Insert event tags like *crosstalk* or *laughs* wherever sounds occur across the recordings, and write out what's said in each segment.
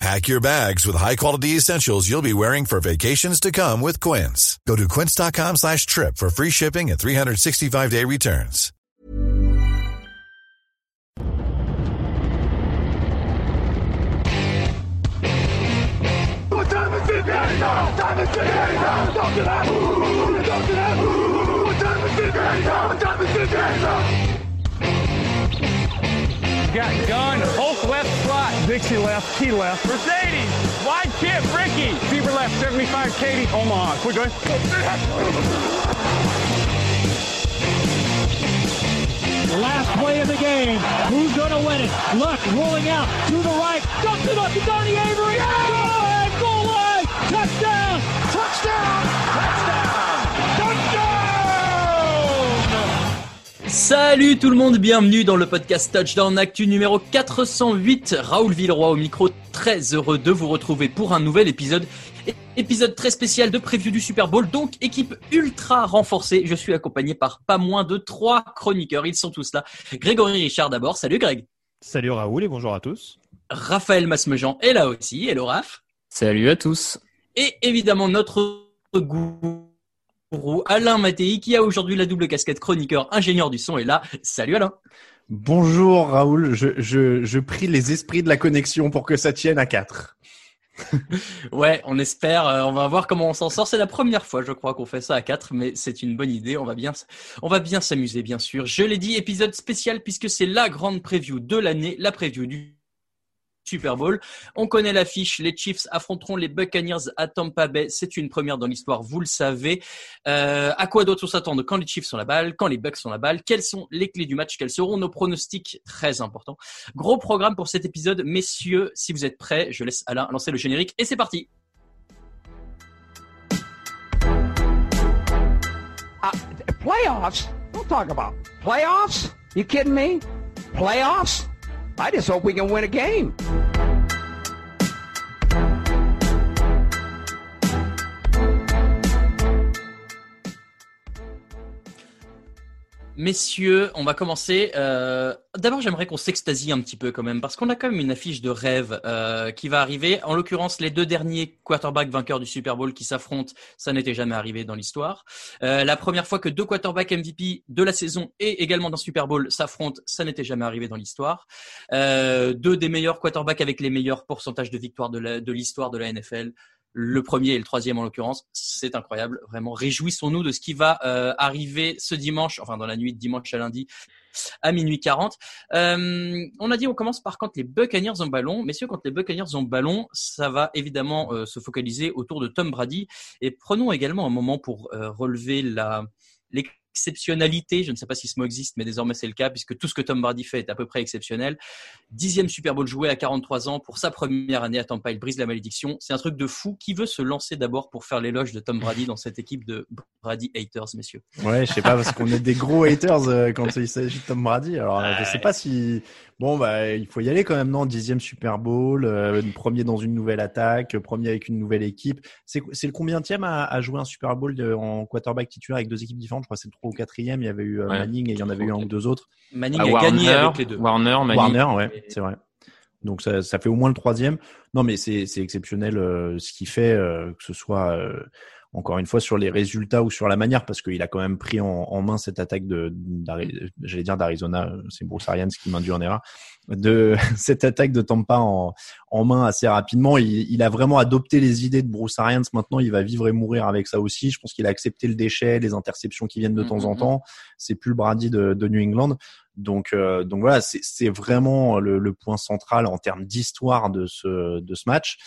Pack your bags with high-quality essentials you'll be wearing for vacations to come with Quince. Go to quince.com slash trip for free shipping and 365-day returns. What time is it now? Time is it. What time is it? What time is it? Got gun, Hulk left slot. Dixie left, Key left. Mercedes, wide chip, Ricky. Fever left, 75, Katie. Quick, going. Last play of the game. Who's going to win it? Luck rolling out to the right. Dumps it up to Donnie Avery. Goal line, goal line. Touchdown. Salut tout le monde, bienvenue dans le podcast Touchdown Actu numéro 408. Raoul Villeroy au micro, très heureux de vous retrouver pour un nouvel épisode. Épisode très spécial de preview du Super Bowl, donc équipe ultra renforcée. Je suis accompagné par pas moins de trois chroniqueurs, ils sont tous là. Grégory Richard d'abord, salut Greg. Salut Raoul et bonjour à tous. Raphaël Masmejean est là aussi, hello Raph. Salut à tous. Et évidemment notre goût Alain Mattei qui a aujourd'hui la double casquette chroniqueur ingénieur du son est là. Salut Alain. Bonjour Raoul, je, je, je prie les esprits de la connexion pour que ça tienne à 4. *laughs* ouais, on espère. Euh, on va voir comment on s'en sort. C'est la première fois, je crois, qu'on fait ça à 4, mais c'est une bonne idée. On va bien, on va bien s'amuser, bien sûr. Je l'ai dit, épisode spécial puisque c'est la grande preview de l'année, la preview du Super Bowl. On connaît l'affiche, les Chiefs affronteront les Buccaneers à Tampa Bay. C'est une première dans l'histoire, vous le savez. Euh, à quoi doit-on s'attendre quand les Chiefs sont la balle, quand les Bucks sont la balle? Quelles sont les clés du match? Quels seront nos pronostics? Très important. Gros programme pour cet épisode. Messieurs, si vous êtes prêts, je laisse Alain lancer le générique et c'est parti. Uh, playoffs? Don't talk about playoffs? You kidding me? Playoffs? I just hope we can win a game. Messieurs, on va commencer. Euh, D'abord, j'aimerais qu'on s'extasie un petit peu quand même, parce qu'on a quand même une affiche de rêve euh, qui va arriver. En l'occurrence, les deux derniers quarterbacks vainqueurs du Super Bowl qui s'affrontent, ça n'était jamais arrivé dans l'histoire. Euh, la première fois que deux quarterbacks MVP de la saison et également d'un Super Bowl s'affrontent, ça n'était jamais arrivé dans l'histoire. Deux des meilleurs quarterbacks avec les meilleurs pourcentages de victoires de l'histoire de la NFL le premier et le troisième en l'occurrence. C'est incroyable, vraiment. Réjouissons-nous de ce qui va euh, arriver ce dimanche, enfin dans la nuit de dimanche à lundi à minuit 40. Euh, on a dit on commence par quand les Buccaneers ont ballon. Messieurs, quand les Buccaneers ont ballon, ça va évidemment euh, se focaliser autour de Tom Brady. Et prenons également un moment pour euh, relever la exceptionnalité, je ne sais pas si ce mot existe, mais désormais c'est le cas, puisque tout ce que Tom Brady fait est à peu près exceptionnel. Dixième Super Bowl joué à 43 ans pour sa première année à Tampa, il brise la malédiction. C'est un truc de fou. Qui veut se lancer d'abord pour faire l'éloge de Tom Brady dans cette équipe de Brady haters, messieurs? Ouais, je sais pas, parce qu'on est des gros haters euh, quand il s'agit de Tom Brady. Alors, je sais pas si Bon, bah, il faut y aller quand même, non? Dixième Super Bowl, euh, premier dans une nouvelle attaque, premier avec une nouvelle équipe. C'est le combienième à, à jouer un Super Bowl de, en quarterback titulaire avec deux équipes différentes? Je crois que c'est 3 ou quatrième. Il y avait eu euh, Manning et il y en avait eu un ou deux autres. Manning a Warner, gagné avec les deux. Warner, Manning. Warner, ouais, c'est vrai. Donc ça, ça fait au moins le troisième. Non, mais c'est exceptionnel euh, ce qu'il fait, euh, que ce soit encore une fois sur les résultats ou sur la manière, parce qu'il a quand même pris en, main cette attaque de, j'allais dire d'Arizona, c'est Bruce Arians qui m'induit en erreur, de *laughs* cette attaque de Tampa en, en main assez rapidement. Il, il, a vraiment adopté les idées de Bruce Arians. Maintenant, il va vivre et mourir avec ça aussi. Je pense qu'il a accepté le déchet, les interceptions qui viennent de temps en temps. C'est plus le Brady de, de New England. Donc, euh, donc voilà, c'est vraiment le, le, point central en termes d'histoire de ce, de ce match.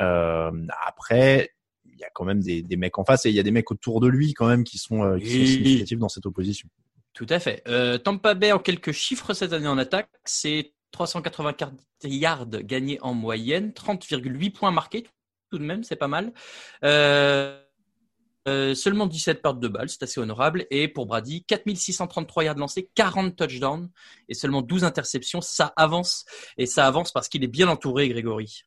Euh, après, il y a quand même des, des, mecs en face et il y a des mecs autour de lui quand même qui sont, euh, qui sont significatifs dans cette opposition. Tout à fait. Euh, Tampa Bay en quelques chiffres cette année en attaque, c'est 384 yards gagnés en moyenne, 30,8 points marqués tout de même, c'est pas mal. Euh, euh, seulement 17 pertes de balles, c'est assez honorable. Et pour Brady, 4633 yards lancés, 40 touchdowns et seulement 12 interceptions. Ça avance. Et ça avance parce qu'il est bien entouré, Grégory.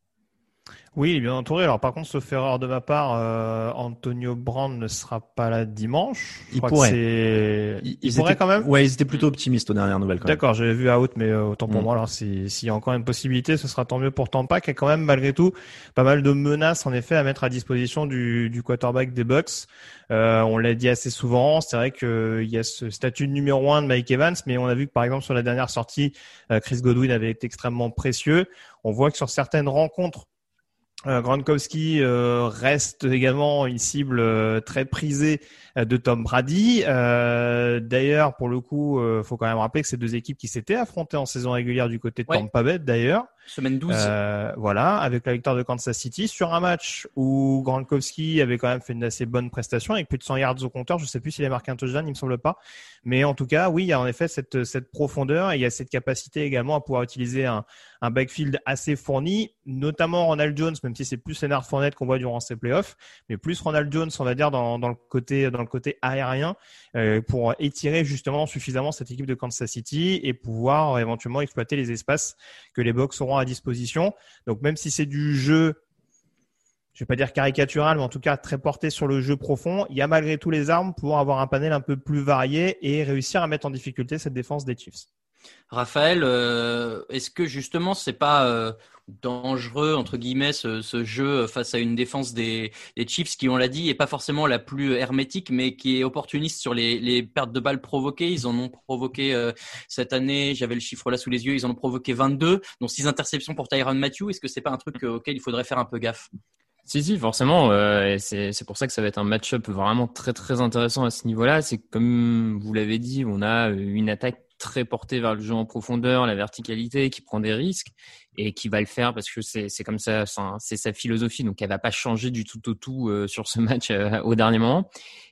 Oui, il est bien entouré. Alors par contre, sauf erreur de ma part, euh, Antonio Brand ne sera pas là dimanche. il pourrait. Il, pourrait quand même. Ouais, ils étaient plutôt optimistes aux dernières nouvelles. D'accord, j'avais vu out, mais euh, autant pour mm. moi. Alors s'il y a encore une possibilité, ce sera tant mieux pour Tampa, qui a quand même malgré tout pas mal de menaces en effet à mettre à disposition du, du quarterback des Bucks. Euh, on l'a dit assez souvent. C'est vrai qu'il y a ce statut de numéro un de Mike Evans, mais on a vu que par exemple sur la dernière sortie, euh, Chris Godwin avait été extrêmement précieux. On voit que sur certaines rencontres euh, Gronkowski euh, reste également une cible euh, très prisée euh, de Tom Brady. d'ailleurs, pour le coup, il faut quand même rappeler que ces deux équipes qui s'étaient affrontées en saison régulière du côté de Tampa Bay, d'ailleurs. Semaine 12. voilà, avec la victoire de Kansas City sur un match où Gronkowski avait quand même fait une assez bonne prestation avec plus de 100 yards au compteur. Je sais plus s'il a marqué un touchdown, il me semble pas. Mais en tout cas, oui, il y a en effet cette, cette profondeur et il y a cette capacité également à pouvoir utiliser un, un backfield assez fourni, notamment Ronald Jones, même si c'est plus Leonard Fournette qu'on voit durant ces playoffs, mais plus Ronald Jones, on va dire, dans, dans le côté dans le côté aérien, euh, pour étirer justement suffisamment cette équipe de Kansas City et pouvoir éventuellement exploiter les espaces que les Bucks auront à disposition. Donc même si c'est du jeu je vais pas dire caricatural, mais en tout cas très porté sur le jeu profond. Il y a malgré tout les armes pour avoir un panel un peu plus varié et réussir à mettre en difficulté cette défense des Chiefs. Raphaël, euh, est-ce que justement c'est pas euh, dangereux entre guillemets ce, jeu face à une défense des, Chiefs qui, on l'a dit, est pas forcément la plus hermétique, mais qui est opportuniste sur les, pertes de balles provoquées? Ils en ont provoqué euh, cette année. J'avais le chiffre là sous les yeux. Ils en ont provoqué 22, dont 6 interceptions pour Tyron Matthew. Est-ce que c'est pas un truc auquel il faudrait faire un peu gaffe? Si, si, forcément. C'est pour ça que ça va être un match-up vraiment très, très intéressant à ce niveau-là. C'est comme vous l'avez dit, on a une attaque très porté vers le jeu en profondeur, la verticalité, qui prend des risques et qui va le faire parce que c'est comme ça, c'est sa philosophie. Donc elle va pas changer du tout au tout euh, sur ce match euh, au dernier moment.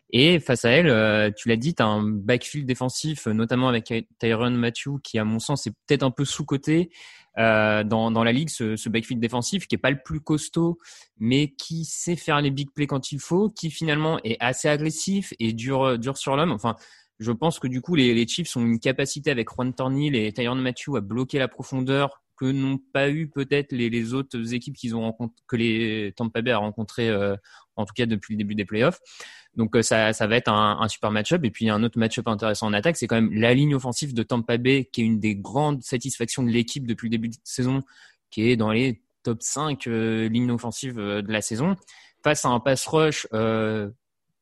Et face à elle, euh, tu l'as dit, tu as un backfield défensif, notamment avec Tyron Matthew, qui à mon sens est peut-être un peu sous-coté dans, dans la ligue, ce, ce backfield défensif, qui est pas le plus costaud, mais qui sait faire les big plays quand il faut, qui finalement est assez agressif et dur, dur sur l'homme. Enfin, je pense que du coup, les, les Chiefs ont une capacité avec Juan Tornil et Tyron Matthew à bloquer la profondeur que n'ont pas eu peut-être les, les, autres équipes qu'ils ont que les Tampa Bay a rencontré euh, en tout cas depuis le début des playoffs. Donc euh, ça, ça va être un, un super match-up. Et puis un autre match-up intéressant en attaque, c'est quand même la ligne offensive de Tampa Bay, qui est une des grandes satisfactions de l'équipe depuis le début de saison, qui est dans les top 5 euh, lignes offensives de la saison, face à un pass rush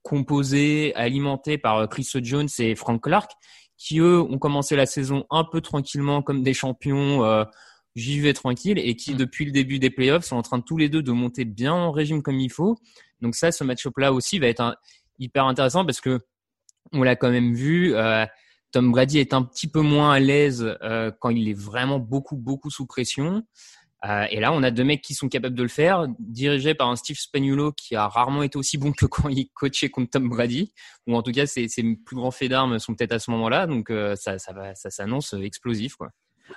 composé, alimenté par euh, Chris Jones et Frank Clark, qui eux ont commencé la saison un peu tranquillement comme des champions. Euh, J'y vais tranquille et qui mm. depuis le début des playoffs sont en train tous les deux de monter bien en régime comme il faut. Donc ça, ce match-up là aussi va être hyper intéressant parce que on l'a quand même vu. Euh, Tom Brady est un petit peu moins à l'aise euh, quand il est vraiment beaucoup beaucoup sous pression. Euh, et là, on a deux mecs qui sont capables de le faire, dirigés par un Steve Spagnuolo qui a rarement été aussi bon que *laughs* quand il coachait contre Tom Brady, ou en tout cas, ses, plus grands faits d'armes sont peut-être à ce moment-là, donc euh, ça, ça, ça s'annonce explosif, quoi.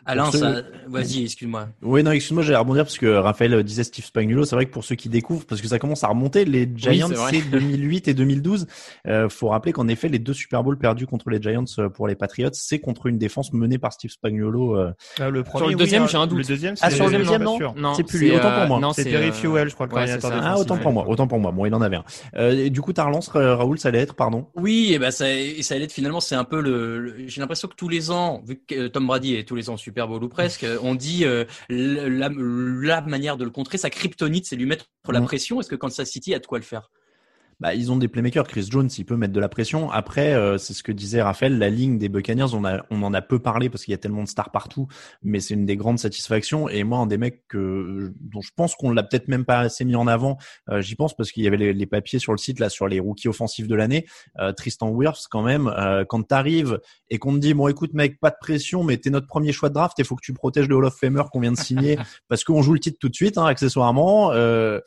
Alain, ça... vas-y, excuse-moi. Oui, non, excuse-moi, j'allais rebondir parce que Raphaël disait Steve Spagnuolo. C'est vrai que pour ceux qui découvrent, parce que ça commence à remonter, les Giants, c'est 2008 *laughs* et 2012. Euh, faut rappeler qu'en effet, les deux Super Bowls perdus contre les Giants euh, pour les Patriots, c'est contre une défense menée par Steve Spagnuolo. Euh... Ah, le premier, sur le deuxième, oui, j'ai un doute. Le deuxième, ah, sur le deuxième, non, non c'est plus lui. Autant pour moi. Non, c'est Terry Fuel, je crois, ouais, Ah, autant pour moi. Autant pour moi. Bon, il en avait un. Euh, et du coup, ta relance, Raoul, ça allait être, pardon? Oui, et ben ça, ça allait être finalement, c'est un peu le. J'ai l'impression que tous les ans, vu que Tom Brady est tous les ans Super Bowl ou presque on dit euh, la, la, manière de le contrer, sa kryptonite, c'est lui mettre la mm. pression. Est-ce que Kansas City a de quoi le faire? Bah, ils ont des playmakers. Chris Jones, il peut mettre de la pression. Après, euh, c'est ce que disait Raphaël, la ligne des Buccaneers, on, a, on en a peu parlé parce qu'il y a tellement de stars partout, mais c'est une des grandes satisfactions. Et moi, un des mecs que, dont je pense qu'on l'a peut-être même pas assez mis en avant, euh, j'y pense parce qu'il y avait les, les, papiers sur le site là sur les rookies offensifs de l'année. Euh, Tristan Wirfs, quand même, euh, quand t'arrives et qu'on te dit bon, écoute mec, pas de pression, mais t'es notre premier choix de draft, il faut que tu protèges le Hall of Famer qu'on vient de signer *laughs* parce qu'on joue le titre tout de suite, hein, accessoirement. Euh,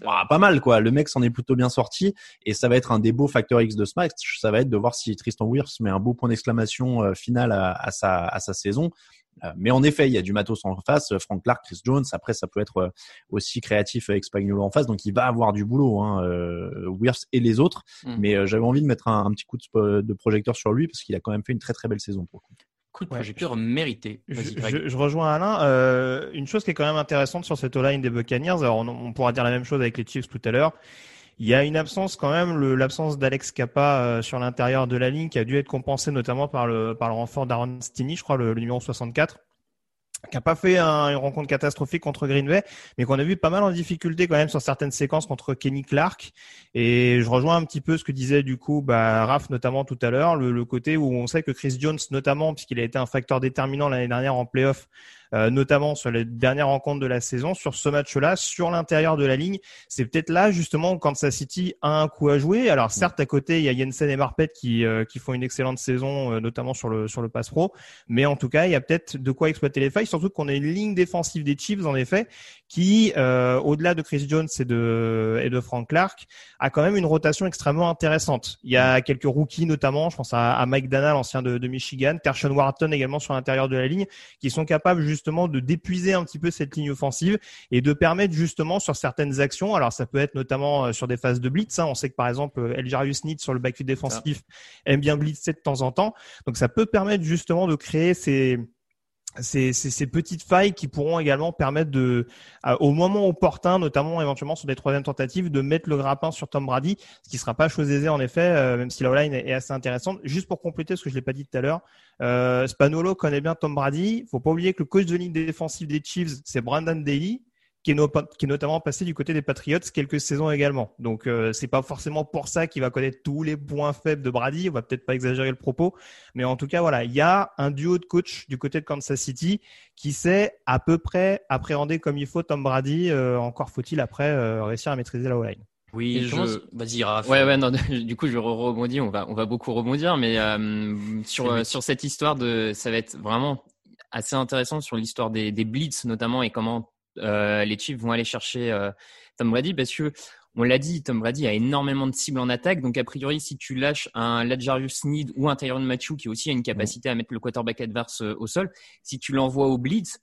pas mal quoi. Le mec s'en est plutôt bien sorti et ça va être un des beaux facteurs X de ce match. Ça va être de voir si Tristan Wirfs met un beau point d'exclamation euh, final à, à, sa, à sa saison. Euh, mais en effet, il y a du matos en face. Frank Clark, Chris Jones. Après, ça peut être euh, aussi créatif avec Spagnuolo en face. Donc, il va avoir du boulot, hein, euh, et les autres. Mm. Mais j'avais envie de mettre un, un, petit coup de, de projecteur sur lui parce qu'il a quand même fait une très très belle saison pour le coup coup de projecteur ouais, mérité. Je, je, je, rejoins Alain. Euh, une chose qui est quand même intéressante sur cette line des Buccaneers, alors on, on, pourra dire la même chose avec les Chiefs tout à l'heure. Il y a une absence quand même, l'absence d'Alex Kappa euh, sur l'intérieur de la ligne qui a dû être compensée notamment par le, par le renfort d'Aaron Stinney, je crois, le, le numéro 64 qui n'a pas fait un, une rencontre catastrophique contre Green Bay, mais qu'on a vu pas mal en difficulté quand même sur certaines séquences contre Kenny Clark. Et je rejoins un petit peu ce que disait du coup bah, Raph notamment tout à l'heure, le, le, côté où on sait que Chris Jones notamment, puisqu'il a été un facteur déterminant l'année dernière en playoff, euh, notamment sur les dernières rencontres de la saison, sur ce match-là, sur l'intérieur de la ligne. C'est peut-être là justement quand Kansas City a un coup à jouer. Alors certes à côté il y a Jensen et Marpet qui euh, qui font une excellente saison, euh, notamment sur le sur le pass pro, mais en tout cas il y a peut-être de quoi exploiter les failles, surtout qu'on a une ligne défensive des Chiefs en effet qui, euh, au-delà de Chris Jones et de et de Frank Clark, a quand même une rotation extrêmement intéressante. Il y a quelques rookies notamment, je pense à, à Mike Dana, l'ancien de, de Michigan, Carson Wharton également sur l'intérieur de la ligne, qui sont capables justement de d'épuiser un petit peu cette ligne offensive et de permettre justement sur certaines actions. Alors ça peut être notamment euh, sur des phases de blitz. Hein. On sait que par exemple euh, Elgarius Need sur le backfield défensif aime bien blitzer de temps en temps. Donc ça peut permettre justement de créer ces ces, ces, petites failles qui pourront également permettre de, au moment opportun, notamment éventuellement sur des troisièmes tentatives, de mettre le grappin sur Tom Brady, ce qui sera pas chose aisée en effet, euh, même si la line est, assez intéressante. Juste pour compléter ce que je l'ai pas dit tout à l'heure, euh, Spanolo connaît bien Tom Brady. Faut pas oublier que le coach de ligne défensive des Chiefs, c'est Brandon Daly qui est, no qui est, notamment passé du côté des Patriots quelques saisons également. Donc euh, c'est pas forcément pour ça qu'il va connaître tous les points faibles de Brady. On va peut-être pas exagérer le propos, mais en tout cas voilà, il y a un duo de coach du côté de Kansas City qui sait à peu près appréhender comme il faut Tom Brady. Euh, encore faut-il après euh, réussir à maîtriser la O-line. Oui, je... vas-y, Raph. Ouais, ouais, non, *laughs* du coup, je rebondis. On va, on va beaucoup rebondir, mais euh, sur sur cette histoire de, ça va être vraiment assez intéressant sur l'histoire des, des blitz notamment et comment euh, les Chiefs vont aller chercher euh, Tom Brady parce que on l'a dit, Tom Brady a énormément de cibles en attaque. Donc, a priori, si tu lâches un Ladjarius Need ou un Tyron Matthew qui aussi a une capacité à mettre le quarterback adverse euh, au sol, si tu l'envoies au blitz,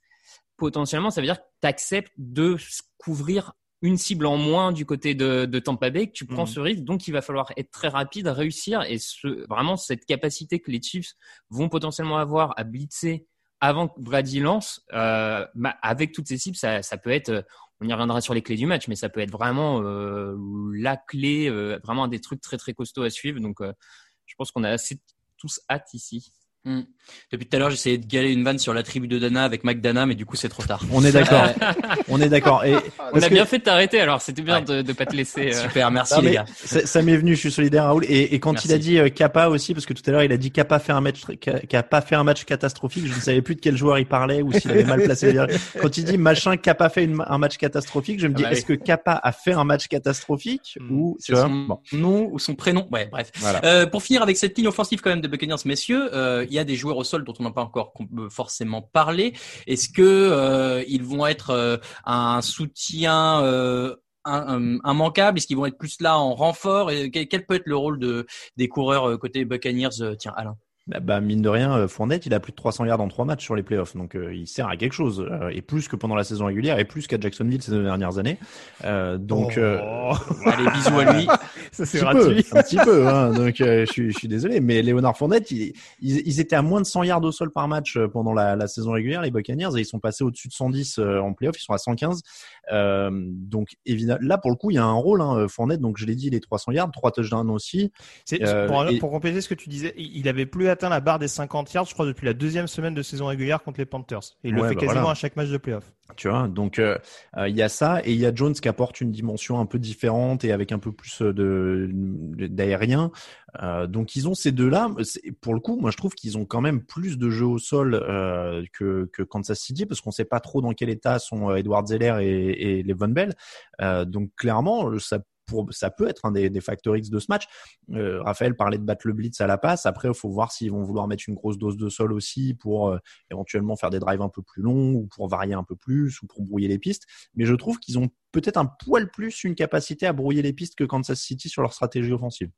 potentiellement, ça veut dire que tu acceptes de couvrir une cible en moins du côté de, de Tampa Bay, que tu prends mmh. ce risque. Donc, il va falloir être très rapide, réussir. Et ce, vraiment, cette capacité que les Chiefs vont potentiellement avoir à blitzer avant que Brady lance, euh, avec toutes ces cibles, ça, peut être, euh, on y reviendra sur les clés du match, mais ça peut être vraiment euh, la clé, vraiment un des trucs très très costauds à suivre. Donc, je pense qu'on a assez tous hâte ici. Mmh. Depuis tout à l'heure, j'essayais de galer une vanne sur la tribu de Dana avec McDana, mais du coup, c'est trop tard. On est d'accord. *laughs* on est d'accord. Et on a que... bien fait de t'arrêter. Alors, c'était bien ouais. de, de pas te laisser. Euh... Super, merci non, les gars. Ça m'est venu. Je suis solidaire, Raoul. Et, et quand merci. il a dit euh, Kappa aussi, parce que tout à l'heure, il a dit Kappa fait un match, Kappa fait un match catastrophique. Je ne savais plus de quel joueur il parlait ou s'il avait mal placé. quand il dit machin Kappa fait une, un match catastrophique, je me dis ah bah est-ce oui. que Kappa a fait un match catastrophique mmh. ou tu vois, son bon. nom ou son prénom. Ouais, bref. Voilà. Euh, pour finir avec cette ligne offensive quand même des Buccaneers, messieurs, euh, y a des joueurs au sol dont on n'a pas encore forcément parlé. Est-ce que euh, ils vont être euh, un soutien euh, immanquable? Est-ce qu'ils vont être plus là en renfort? Et quel, peut être le rôle de des coureurs euh, côté Buccaneers Tiens, Alain? Bah, bah, mine de rien, euh, Fournette, il a plus de 300 yards en trois matchs sur les playoffs, donc euh, il sert à quelque chose, euh, et plus que pendant la saison régulière, et plus qu'à Jacksonville ces deux dernières années. Euh, donc, oh. allez, bisous à lui. *laughs* Ça c'est gratuit. Peu, un petit peu, hein, *laughs* donc je suis, je suis désolé, mais Léonard Fournette, il, ils, ils, étaient à moins de 100 yards au sol par match pendant la, la saison régulière, les Buccaneers, et ils sont passés au-dessus de 110 en playoffs, ils sont à 115. donc évidemment, là pour le coup, il y a un rôle, hein, Fournette, donc je l'ai dit, les 300 yards, trois touchdowns aussi. Pour, et... pour compléter ce que tu disais, il avait plus atteint la barre des 50 yards, je crois, depuis la deuxième semaine de saison régulière contre les Panthers. Et il le fait bah quasiment voilà. à chaque match de playoff. Tu vois, donc euh, euh, il y a ça et il y a Jones qui apporte une dimension un peu différente et avec un peu plus de d'aérien. Euh, donc ils ont ces deux-là. Pour le coup, moi je trouve qu'ils ont quand même plus de jeux au sol euh, que, que Kansas City parce qu'on sait pas trop dans quel état sont euh, Edward Zeller et, et les Von Bell. Euh, donc clairement, ça pour, ça peut être un des, facteurs X de ce match. Euh, Raphaël parlait de battre le blitz à la passe. Après, il faut voir s'ils vont vouloir mettre une grosse dose de sol aussi pour euh, éventuellement faire des drives un peu plus longs ou pour varier un peu plus ou pour brouiller les pistes. Mais je trouve qu'ils ont peut-être un poil plus une capacité à brouiller les pistes que Kansas City sur leur stratégie offensive.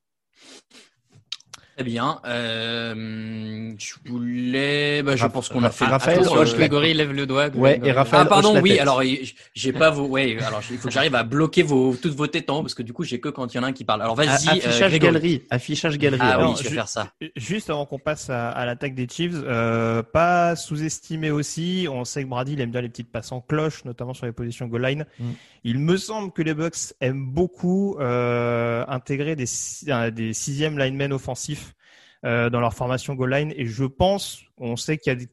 Très bien. Euh, je voulais. Bah, je Raph- pense qu'on a fait. Raphaël, euh, Grégory lève le doigt. Ouais, et Raphaël Ah pardon, oui. Alors j'ai pas vos. Ouais. Alors il faut que j'arrive à bloquer vos toutes vos tétans parce que du coup j'ai que quand il y en a un qui parle. Alors vas-y. euh, affichage Grégory. galerie, affichage galerie. Ah Alors, oui, je vais ju- faire ça. Juste avant qu'on passe à, à l'attaque des Chiefs, euh, pas sous-estimer aussi. On sait que Brady il aime bien les petites passes en cloche, notamment sur les positions goal line. Mm. Il me semble que les Bucks aiment beaucoup euh, intégrer des, si- des sixièmes linemen offensifs euh, dans leur formation goal. Et je pense, on sait qu'il y a des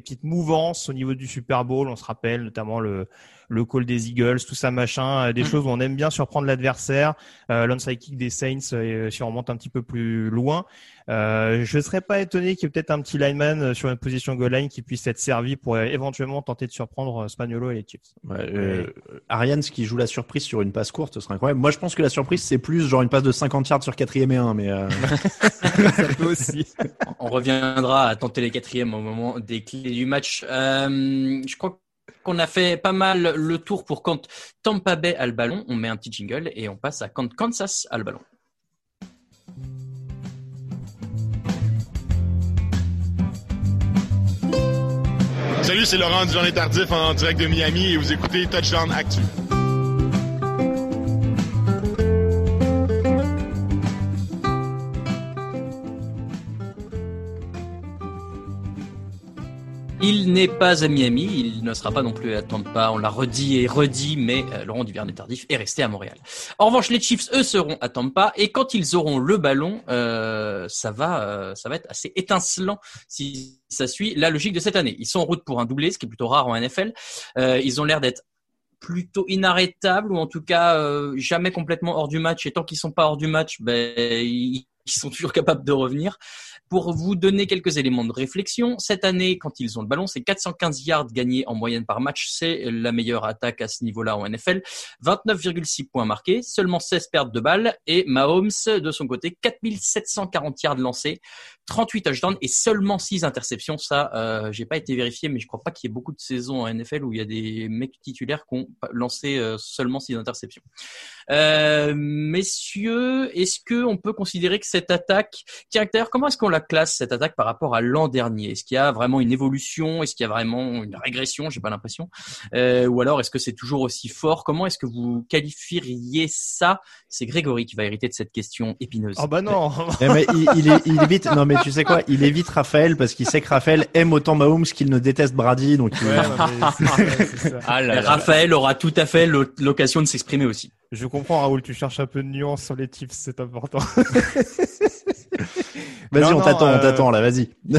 petites mouvances au niveau du Super Bowl. On se rappelle notamment le, le call des Eagles, tout ça machin, euh, des Mm. choses où on aime bien surprendre l'adversaire. Euh, L'onside kick des Saints, euh, si on remonte un petit peu plus loin. Euh, je ne serais pas étonné qu'il y ait peut-être un petit lineman euh, sur une position goal line qui puisse être servi pour euh, éventuellement tenter de surprendre euh, Spagnolo et les Chiefs. Ouais, euh, Arians qui joue la surprise sur une passe courte, ce serait incroyable. Moi, je pense que la surprise, c'est plus genre une passe de 50 yards sur quatrième et 1, mais euh, *laughs* ça peut aussi. *laughs* On reviendra à tenter les quatrièmes au moment des clés du match. Euh, je crois qu'on a fait pas mal le tour pour quand Tampa Bay a le ballon. On met un petit jingle et on passe à quand Kansas a le ballon. Salut, c'est Laurent du Journée Tardif en direct de Miami et vous écoutez Touchdown Actu. N'est pas à Miami, il ne sera pas non plus à Tampa, on l'a redit et redit, mais euh, Laurent Duvernay tardif est resté à Montréal. En revanche, les Chiefs, eux, seront à Tampa, et quand ils auront le ballon, euh, ça va, euh, ça va être assez étincelant si ça suit la logique de cette année. Ils sont en route pour un doublé, ce qui est plutôt rare en NFL. Euh, ils ont l'air d'être plutôt inarrêtables ou en tout cas euh, jamais complètement hors du match. Et tant qu'ils sont pas hors du match, ben ils ils sont toujours capables de revenir. Pour vous donner quelques éléments de réflexion, cette année, quand ils ont le ballon, c'est 415 yards gagnés en moyenne par match. C'est la meilleure attaque à ce niveau-là en NFL. 29,6 points marqués, seulement 16 pertes de balles. Et Mahomes, de son côté, 4740 yards lancés, 38 touchdowns et seulement 6 interceptions. Ça, euh, j'ai pas été vérifié, mais je crois pas qu'il y ait beaucoup de saisons en NFL où il y a des mecs titulaires qui ont lancé euh, seulement 6 interceptions. Euh, messieurs, est-ce que on peut considérer que cette attaque, tiens d'ailleurs, comment est-ce qu'on la classe cette attaque par rapport à l'an dernier? Est-ce qu'il y a vraiment une évolution? Est-ce qu'il y a vraiment une régression? J'ai pas l'impression. Euh, ou alors est-ce que c'est toujours aussi fort? Comment est-ce que vous qualifieriez ça? C'est Grégory qui va hériter de cette question épineuse. Oh bah non. Eh, mais il, il est- il évite. Non, mais tu sais quoi? Il évite Raphaël parce qu'il sait que Raphaël aime autant Mahomes qu'il ne déteste Brady, donc il- Ouais, *laughs* ça. Ah là là. Raphaël aura tout à fait l'o- l'occasion de s'exprimer aussi. Je comprends Raoul, tu cherches un peu de nuance sur les tips, c'est important. *laughs* Vas-y, on t'attend, euh, on t'attend là, vas-y. *laughs*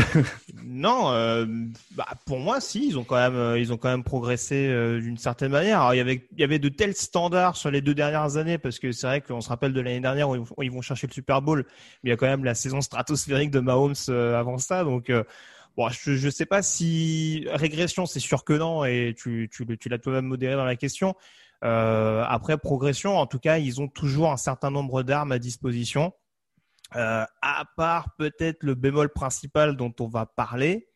Non, euh, bah, pour moi, si, ils ont quand même, euh, ils ont quand même progressé euh, d'une certaine manière. Alors, il y avait, il y avait de tels standards sur les deux dernières années, parce que c'est vrai qu'on se rappelle de l'année dernière où ils, vont chercher le Super Bowl, mais il y a quand même la saison stratosphérique de Mahomes euh, avant ça, donc. euh, Bon, je je sais pas si régression, c'est sûr que non, et tu, tu, tu l'as toi-même modéré dans la question. Euh, après progression, en tout cas, ils ont toujours un certain nombre d'armes à disposition. Euh, à part peut-être le bémol principal dont on va parler,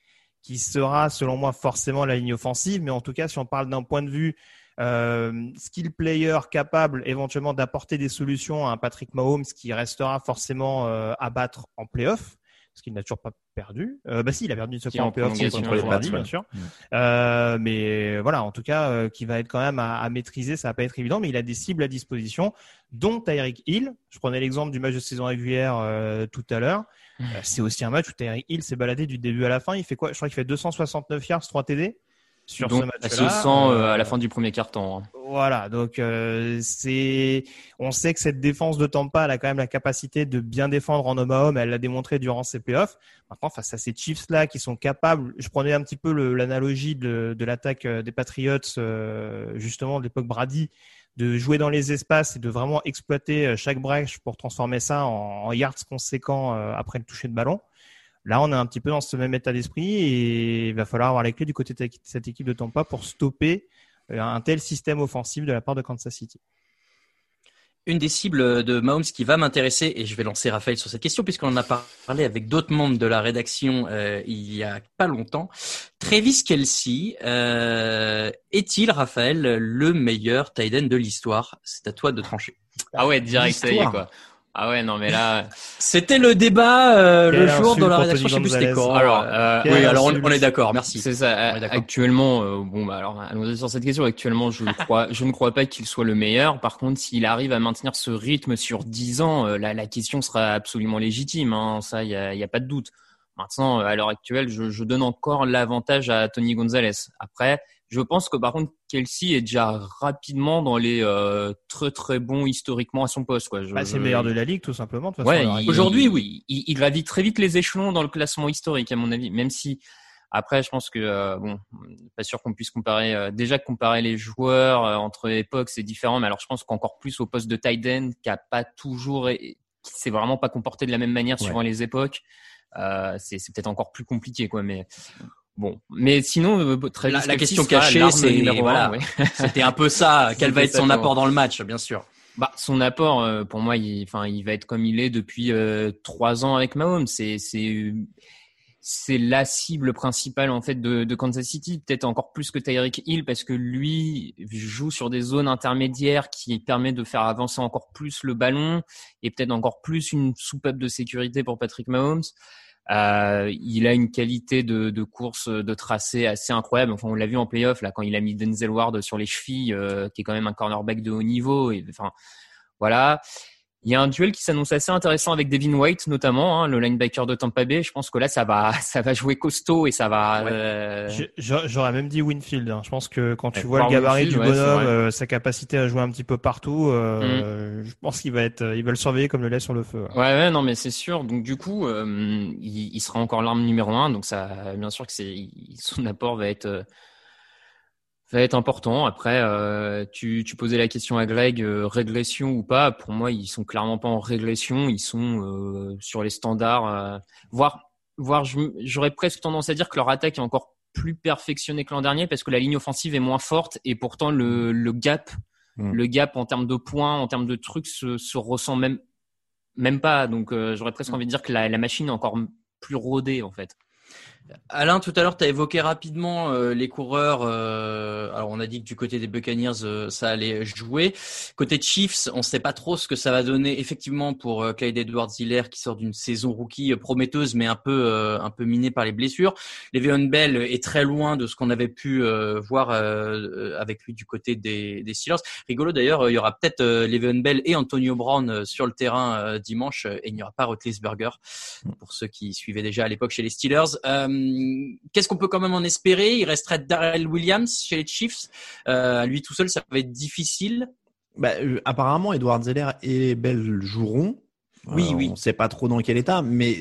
qui sera selon moi forcément la ligne offensive, mais en tout cas si on parle d'un point de vue euh, skill player capable éventuellement d'apporter des solutions à Patrick Mahomes qui restera forcément euh, à battre en playoff, parce qu'il n'a toujours pas perdu. Euh, bah si, il a perdu une seule Qui fois est en playoff contre les Pats, bien sûr. Euh, mais voilà, en tout cas, euh, qui va être quand même à, à maîtriser, ça va pas être évident, mais il a des cibles à disposition, dont Tyreek Hill. Je prenais l'exemple du match de saison régulière euh, tout à l'heure. Mmh. Euh, c'est aussi un match où Tyreek Hill s'est baladé du début à la fin. Il fait quoi? Je crois qu'il fait 269 yards, 3 TD. Sur Donc, ce match-là. ça se sent euh, à la Euh, fin du premier quart-temps. hein. Voilà, donc euh, c'est, on sait que cette défense de Tampa, elle a quand même la capacité de bien défendre en homme à homme. Elle l'a démontré durant ses playoffs. Maintenant, face à ces Chiefs là, qui sont capables, je prenais un petit peu l'analogie de, de l'attaque euh, des Patriots, euh, justement de l'époque Brady, de jouer dans les espaces et de vraiment exploiter euh, chaque brèche pour transformer ça en, en yards conséquents euh, après le toucher de ballon. Là, on est un petit peu dans ce même état d'esprit et il va falloir avoir les clés du côté de cette équipe de Tampa pour stopper euh, un tel système offensif de la part de Kansas City. Une des cibles de Mahomes qui va m'intéresser, et je vais lancer Raphaël sur cette question, puisqu'on en a parlé avec d'autres membres de la rédaction euh, il y a pas longtemps. Travis Kelsey, euh, est-il, Raphaël, le meilleur tight end de l'histoire? C'est à toi de trancher. Ah ouais, direct, ça y est, L'histoire. quoi. Ah ouais, non, mais là. C'était le débat euh, le jour dans la rédaction, je sais plus c'était. Alors, euh, oui, alors on, est d'accord, merci. C'est ça. Actuellement, euh, bon, bah alors allons sur cette question. Actuellement, je ne crois, je ne crois pas qu'il soit le meilleur. Par contre, s'il arrive à maintenir ce rythme sur 10 ans, euh, la, la question sera absolument légitime. Hein, ça, il y a, y a pas de doute. Maintenant, euh, à l'heure actuelle, je, je donne encore l'avantage à Tony Gonzalez. Après, je pense que par contre, Kelsey est déjà rapidement dans les euh, très très bons historiquement à son poste. Quoi. Je- Bah, c'est le meilleur de la ligue, tout simplement. de toute façon, Ouais, il- actuelle. il- Il, il gravit très vite les échelons dans le classement historique, à mon avis. Même si, après, je pense que, euh, bon, pas sûr qu'on puisse comparer, euh, déjà comparer les joueurs euh, entre époques, c'est différent. Mais alors, je pense qu'encore plus au poste de tight end, qui a pas toujours, qui s'est vraiment pas comporté de la même manière suivant les époques. Euh, c'est c'est peut-être encore plus compliqué, quoi. Mais bon, mais sinon, euh, Travis La, la question cachée, c'est voilà, *laughs* c'était un peu ça. *laughs* Quel va être son apport dans le match, bien sûr. Bah, son apport, euh, pour moi, il, enfin, il va être comme il est depuis euh, trois ans avec Mahomes. C'est, c'est, c'est la cible principale en fait de, de Kansas City, peut-être encore plus que Tyreek Hill parce que lui joue sur des zones intermédiaires qui permet de faire avancer encore plus le ballon et peut-être encore plus une soupape de sécurité pour Patrick Mahomes. Euh, il a une qualité de, de course, de tracé assez incroyable. Enfin, on l'a vu en playoff là quand il a mis Denzel Ward sur les chevilles, euh, qui est quand même un cornerback de haut niveau. Et, enfin, voilà. Il y a un duel qui s'annonce assez intéressant avec Devin White notamment, hein, le linebacker de Tampa Bay. Je pense que là, ça va, *laughs* ça va jouer costaud et ça va. euh, J'aurais même dit Winfield. hein. Je pense que quand tu Ouais, vois le gabarit Winfield, du bonhomme, euh, sa capacité à jouer un petit peu partout, Mm. euh, je pense qu'il va être, il va le surveiller comme le lait sur le feu. ouais. Ouais, ouais, non, mais c'est sûr. Donc du coup, euh, il, il sera encore l'arme numéro un. Donc ça, bien sûr que c'est il- son apport va être euh, va être important. Après, euh, tu, tu posais la question à Greg, euh, régression ou pas Pour moi, ils sont clairement pas en régression. Ils sont euh, sur les standards. Euh, voire, voire, j'aurais presque tendance à dire que leur attaque est encore plus perfectionnée que l'an dernier parce que la ligne offensive est moins forte et pourtant le, le gap, Mm. le gap en termes de points, en termes de trucs se, se ressent même même pas. Donc, euh, j'aurais presque envie de dire que la, la machine est encore plus rodée, en fait. Alain, tout à l'heure, tu as évoqué rapidement euh, les coureurs. euh, alors, on a dit que du côté des Buccaneers, euh, ça allait jouer. Côté Chiefs, on ne sait pas trop ce que ça va donner effectivement pour euh, Clyde Edwards-Hiller qui sort d'une saison rookie euh, prometteuse, mais un peu euh, un peu minée par les blessures. Le'Veon Bell est très loin de ce qu'on avait pu voir avec lui du côté des, des Steelers. Rigolo d'ailleurs, il y aura peut-être Le'Veon Bell et Antonio Brown sur le terrain dimanche, et il n'y aura pas Roethlisberger pour ceux qui suivaient déjà à l'époque chez les Steelers. Qu'est-ce qu'on peut quand même en espérer? Il resterait Darrell Williams chez les Chiefs. Euh, lui tout seul, ça va être difficile. Bah, euh, apparemment, Edward Zeller et Bell joueront. Oui, Euh, oui. On sait pas trop dans quel état, mais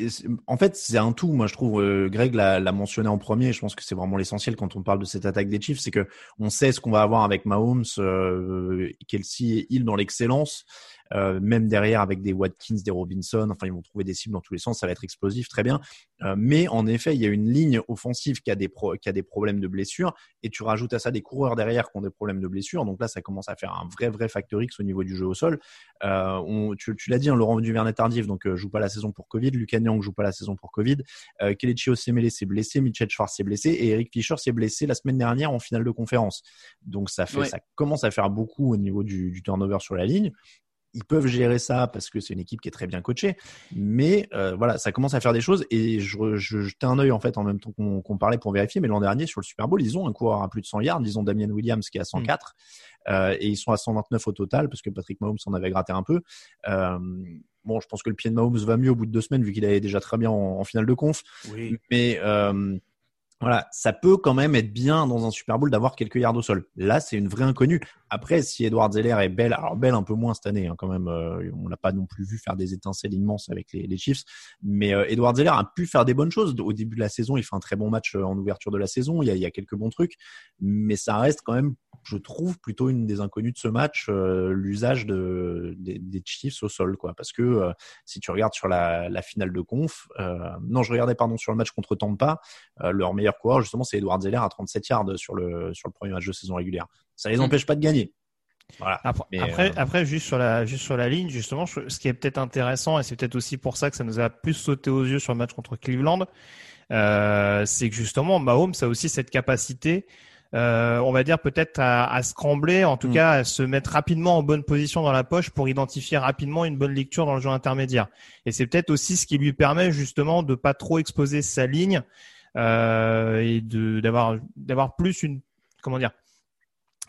en fait, c'est un tout. Moi, je trouve, euh, Greg l'a l'a mentionné en premier. Je pense que c'est vraiment l'essentiel quand on parle de cette attaque des Chiefs, c'est que on sait ce qu'on va avoir avec Mahomes, euh, Kelsey et Hill dans l'excellence. Euh, même derrière avec des Watkins, des Robinson, enfin ils vont trouver des cibles dans tous les sens, ça va être explosif, très bien. Euh, mais en effet, il y a une ligne offensive qui a des pro- qui a des problèmes de blessures, et tu rajoutes à ça des coureurs derrière qui ont des problèmes de blessures. Donc là, ça commence à faire un vrai vrai facteur X au niveau du jeu au sol. Euh, on, tu, tu l'as dit, hein, Laurent Duvernay tardif, donc joue pas la saison pour Covid. Lucas Nyang joue pas la saison pour Covid. Euh, Kelechi Osemele s'est blessé, Mitchell Schwartz s'est blessé, et Eric Fischer s'est blessé la semaine dernière en finale de conférence. Donc ça fait, Ouais. ça commence à faire beaucoup au niveau du, du turnover sur la ligne ils peuvent gérer ça parce que c'est une équipe qui est très bien coachée. Mais euh, voilà, ça commence à faire des choses et je, je, je jetais un œil en fait en même temps qu'on parlait pour vérifier. Mais l'an dernier sur le Super Bowl, ils ont un coureur à plus de 100 yards. Ils ont Damien Williams qui est à 104 euh, et ils sont à 129 au total parce que Patrick Mahomes en avait gratté un peu. Euh, bon, je pense que le pied de Mahomes va mieux au bout de deux semaines vu qu'il est déjà très bien en, en finale de conf. Oui. Mais voilà, ça peut quand même être bien dans un Super Bowl d'avoir quelques yards au sol. Là, c'est une vraie inconnue. Après, si Edward Zeller est belle, alors belle un peu moins cette année, hein, quand même, euh, on l'a pas non plus vu faire des étincelles immenses avec les, les Chiefs, mais euh, Edward Zeller a pu faire des bonnes choses. Au début de la saison, il fait un très bon match euh, en ouverture de la saison, il y a, il y a quelques bons trucs, mais ça reste quand même je trouve plutôt une des inconnues de ce match, euh, l'usage de, des, des, Chiefs au sol, quoi. Parce que euh, si tu regardes sur la, la finale de conf, euh, non, je regardais pardon sur le match contre Tampa, leur meilleur coureur justement c'est Edward Zeller à 37 yards sur le sur le premier match de saison régulière. Ça les mm. empêche pas de gagner. Voilà. Après, Mais, après, euh, après, juste sur la juste sur la ligne, justement, je- ce qui est peut-être intéressant et c'est peut-être aussi pour ça que ça nous a plus sauté aux yeux sur le match contre Cleveland, euh, c'est que justement Mahomes a aussi cette capacité, euh, on va dire peut-être à, à scrambler, en tout Mm. cas à se mettre rapidement en bonne position dans la poche pour identifier rapidement une bonne lecture dans le jeu intermédiaire. Et c'est peut-être aussi ce qui lui permet justement de pas trop exposer sa ligne euh, et de d'avoir d'avoir plus une comment dire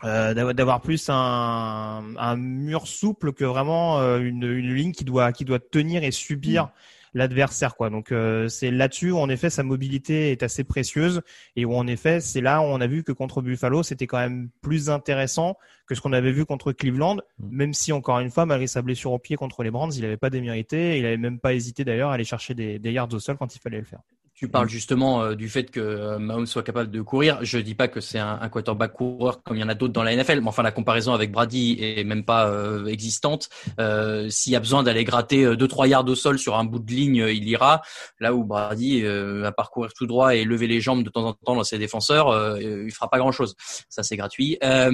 euh, d'avoir plus un, un mur souple que vraiment euh, une, une ligne qui doit qui doit tenir et subir l'adversaire quoi. Donc euh, c'est là-dessus où en effet sa mobilité est assez précieuse et où en effet c'est là où on a vu que contre Buffalo c'était quand même plus intéressant que ce qu'on avait vu contre Cleveland, même si encore une fois malgré sa blessure au pied contre les Browns il n'avait pas démérité, et il avait même pas hésité d'ailleurs à aller chercher des, des yards au sol quand il fallait le faire. Tu parles justement euh, du fait que euh, Mahomes soit capable de courir. Je dis pas que c'est un, un quarterback coureur comme il y en a d'autres dans la NFL, mais enfin la comparaison avec Brady est même pas euh, existante. Euh, S'il y a besoin d'aller gratter deux trois yards au sol sur un bout de ligne, il ira. Là où Brady euh, va parcourir tout droit et lever les jambes de temps en temps dans ses défenseurs, euh, il fera pas grand chose. Ça c'est gratuit. Euh,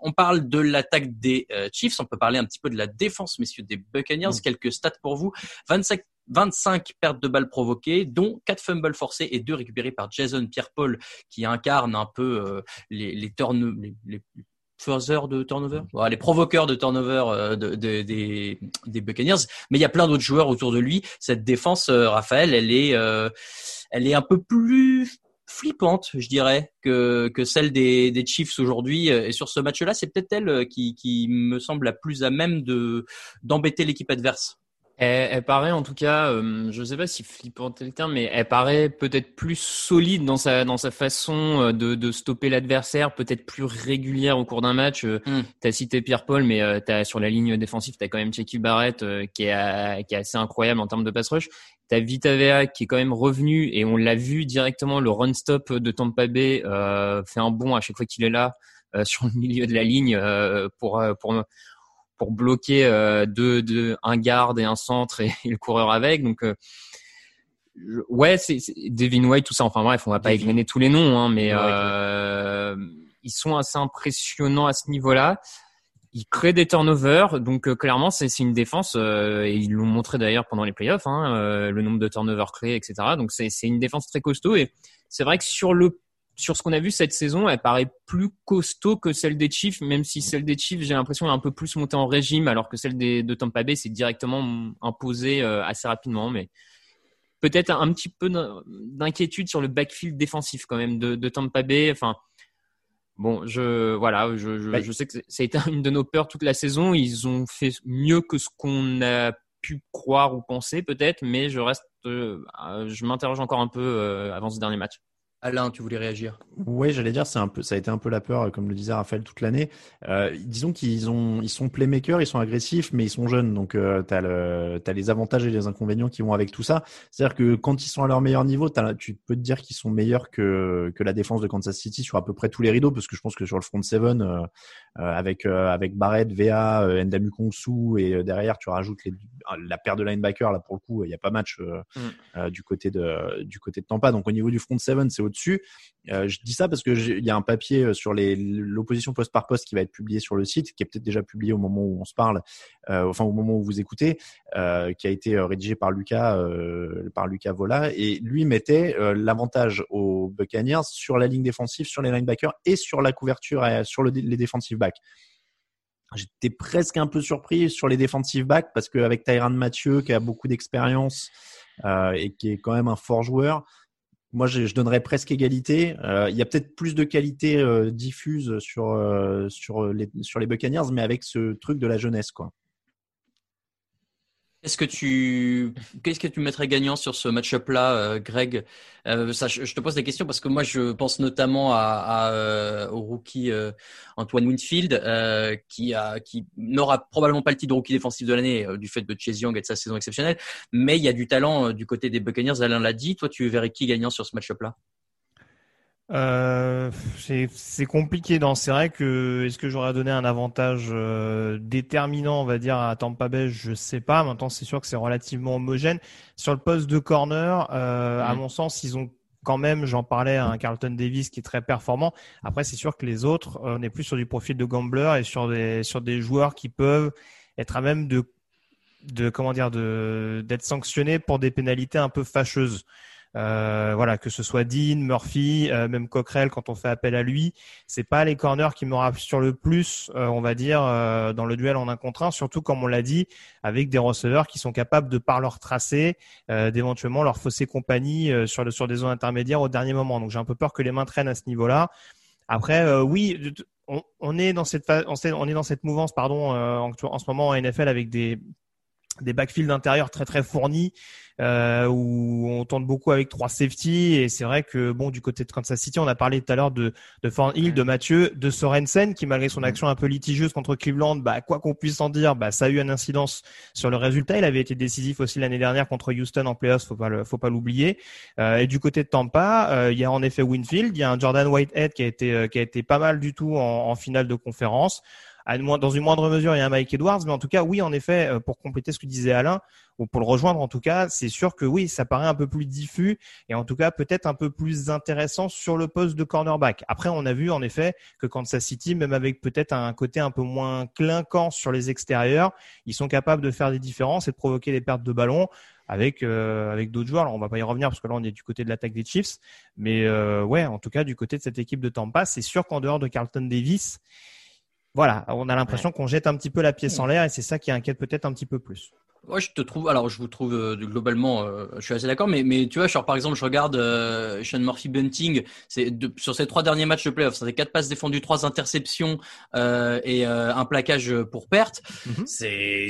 on parle de l'attaque des Chiefs. On peut parler un petit peu de la défense, messieurs des Buccaneers. Quelques stats pour vous. 25 25 pertes de balles provoquées, dont 4 fumbles forcés et 2 récupérés par Jason Pierre-Paul, qui incarne un peu euh, les, les, les, de turnover, les provoqueurs de turnover euh, de, de, des, Buccaneers. Mais il y a plein d'autres joueurs autour de lui. Cette défense, euh, Raphaël, elle est, elle est un peu plus flippante, je dirais, que, que celle des, Chiefs aujourd'hui. Et sur ce match-là, c'est peut-être elle qui, qui me semble la plus à même de d'embêter l'équipe adverse. Elle, elle paraît en tout cas, euh, je ne sais pas si flippante est le terme, mais elle paraît peut-être plus solide dans sa dans sa façon euh, de, de stopper l'adversaire, peut-être plus régulière au cours d'un match. Euh, Mm. Tu as cité Pierre-Paul, mais euh, t'as sur la ligne défensive, tu as quand même Checky Barrett euh, qui, est, à- qui est assez incroyable en termes de pass rush. Tu as Vita Vea qui est quand même revenu et on l'a vu directement, le run-stop de Tampa Bay euh, fait un bond à chaque fois qu'il est là euh, *laughs* sur le milieu de la ligne euh, pour, euh, pour pour bloquer euh, deux, deux, un garde et un centre et, *laughs* et le coureur avec. Donc, euh, ouais, c'est Devin White, tout ça. Enfin bref, on va pas égrener tous les noms, hein, mais Ouais, euh, ils sont assez impressionnants à ce niveau-là. Ils créent des turnovers, donc clairement c'est une défense et ils l'ont montré d'ailleurs pendant les playoffs, hein, le nombre de turnovers créés, etc. Donc c'est c'est une défense très costaud et c'est vrai que sur le sur ce qu'on a vu cette saison, elle paraît plus costaud que celle des Chiefs, même si celle des Chiefs, j'ai l'impression, est un peu plus montée en régime, alors que celle des, de Tampa Bay, c'est directement imposé euh, assez rapidement. Mais peut-être un, un petit peu d'in- d'inquiétude sur le backfield défensif quand même de, de Tampa Bay. Enfin, bon, je voilà, je, je, Ouais. je sais que ça a été une de nos peurs toute la saison. Ils ont fait mieux que ce qu'on a pu croire ou penser peut-être, mais je reste, euh, je m'interroge encore un peu euh, avant ce dernier match. Alain, tu voulais réagir? Oui, j'allais dire, c'est un peu, ça a été un peu la peur, comme le disait Raphaël toute l'année. Euh, disons qu'ils ont, ils sont playmakers, ils sont agressifs, mais ils sont jeunes, donc euh, le, t'as les avantages et les inconvénients qui vont avec tout ça. C'est-à-dire que quand ils sont à leur meilleur niveau, tu peux te dire qu'ils sont meilleurs que que la défense de Kansas City sur à peu près tous les rideaux, parce que je pense que sur le front seven, euh, euh, avec euh, avec Barrett, Vea, euh, Ndamu Kongsu et derrière tu rajoutes les, la paire de linebackers là pour le coup, il n'y a pas match Mm. du côté de du côté de Tampa. Donc au niveau du front seven, c'est au-dessus. Euh, je dis ça parce que il y a un papier euh, sur l'opposition poste par poste qui va être publié sur le site, qui est peut-être déjà publié au moment où on se parle, euh, enfin au moment où vous écoutez, qui a été rédigé par Lucas par Lucas Vola et lui mettait l'avantage aux Buccaneers sur la ligne défensive, sur les linebackers et sur la couverture et sur le, les defensive backs. J'étais presque un peu surpris sur les defensive backs parce qu'avec Tyrann Mathieu qui a beaucoup d'expérience et qui est quand même un fort joueur, moi je, je donnerais presque égalité. Euh, il y a peut-être plus de qualité euh, diffuse sur euh, sur les sur les Buccaneers, mais avec ce truc de la jeunesse quoi. Qu'est-ce que tu, qu'est-ce mettrais gagnant sur ce match-up-là, euh, Greg? Euh, je, te pose des questions parce que moi, je pense notamment à, euh, au rookie Antoine Winfield, qui qui n'aura probablement pas le titre de rookie défensif de l'année du fait de Chase Young et de sa saison exceptionnelle, mais il y a du talent du côté des Buccaneers. Alain l'a dit. Toi, tu verrais qui gagnant sur ce match-up-là? Euh, c'est compliqué. dans C'est vrai que est-ce que j'aurais donné un avantage euh, déterminant, on va dire, à Tampa Bay? Je sais pas. Maintenant, c'est sûr que c'est relativement homogène. Sur le poste de corner, euh, à mon sens, ils ont quand même, j'en parlais, un Carlton Davis qui est très performant. Après, c'est sûr que les autres, on est plus sur du profil de gambler et sur des sur des joueurs qui peuvent être à même de de comment dire de d'être sanctionnés pour des pénalités un peu fâcheuses. Euh, voilà, que ce soit Dean, Murphy, euh, même Coquerel quand on fait appel à lui, c'est pas les corners qui me rassurent le plus, euh, on va dire, dans le duel en un contre un, surtout comme on l'a dit, avec des receveurs qui sont capables de par leur tracé, d'éventuellement leur fausser compagnie sur, le, des zones intermédiaires au dernier moment. Donc j'ai un peu peur que les mains traînent à ce niveau-là. Après, oui, on, est dans cette on est dans cette mouvance, pardon, en, en ce moment en NFL avec des des backfields intérieurs très très fournis euh, où on tente beaucoup avec trois safety et c'est vrai que bon du côté de Kansas City on a parlé tout à l'heure de de Hill, de Mathieu, de Sorensen qui malgré son action un peu litigieuse contre Cleveland, bah quoi qu'on puisse en dire, bah ça a eu une incidence sur le résultat. Il avait été décisif aussi l'année dernière contre Houston en playoffs, faut pas le, faut pas l'oublier. Euh, et du côté de Tampa, euh, il y a en effet Winfield, il y a un Jordan Whitehead qui a été euh, qui a été pas mal du tout en, en finale de conférence dans une moindre mesure, il y a un Mike Edwards, mais en tout cas, oui, en effet, euh, pour compléter ce que disait Alain, ou pour le rejoindre en tout cas, c'est sûr que oui, ça paraît un peu plus diffus et en tout cas peut-être un peu plus intéressant sur le poste de cornerback. Après, on a vu en effet que Kansas City, même avec peut-être un côté un peu moins clinquant sur les extérieurs, ils sont capables de faire des différences et de provoquer des pertes de ballon avec euh, avec d'autres joueurs. Alors on va pas y revenir parce que là on est du côté de l'attaque des Chiefs, mais euh, ouais, en tout cas du côté de cette équipe de Tampa, c'est sûr qu'en dehors de Carlton Davis, voilà, on a l'impression qu'on jette un petit peu la pièce en l'air et c'est ça qui inquiète peut-être un petit peu plus. Moi, je te trouve. Alors, je vous trouve euh, globalement, euh, je suis assez d'accord, mais mais tu vois, genre par exemple, je regarde euh, Sean Murphy Bunting. C'est sur ces trois derniers matchs de playoffs, ça fait quatre passes défendues, trois interceptions euh, et euh, un plaquage pour perte. Mhm. C'est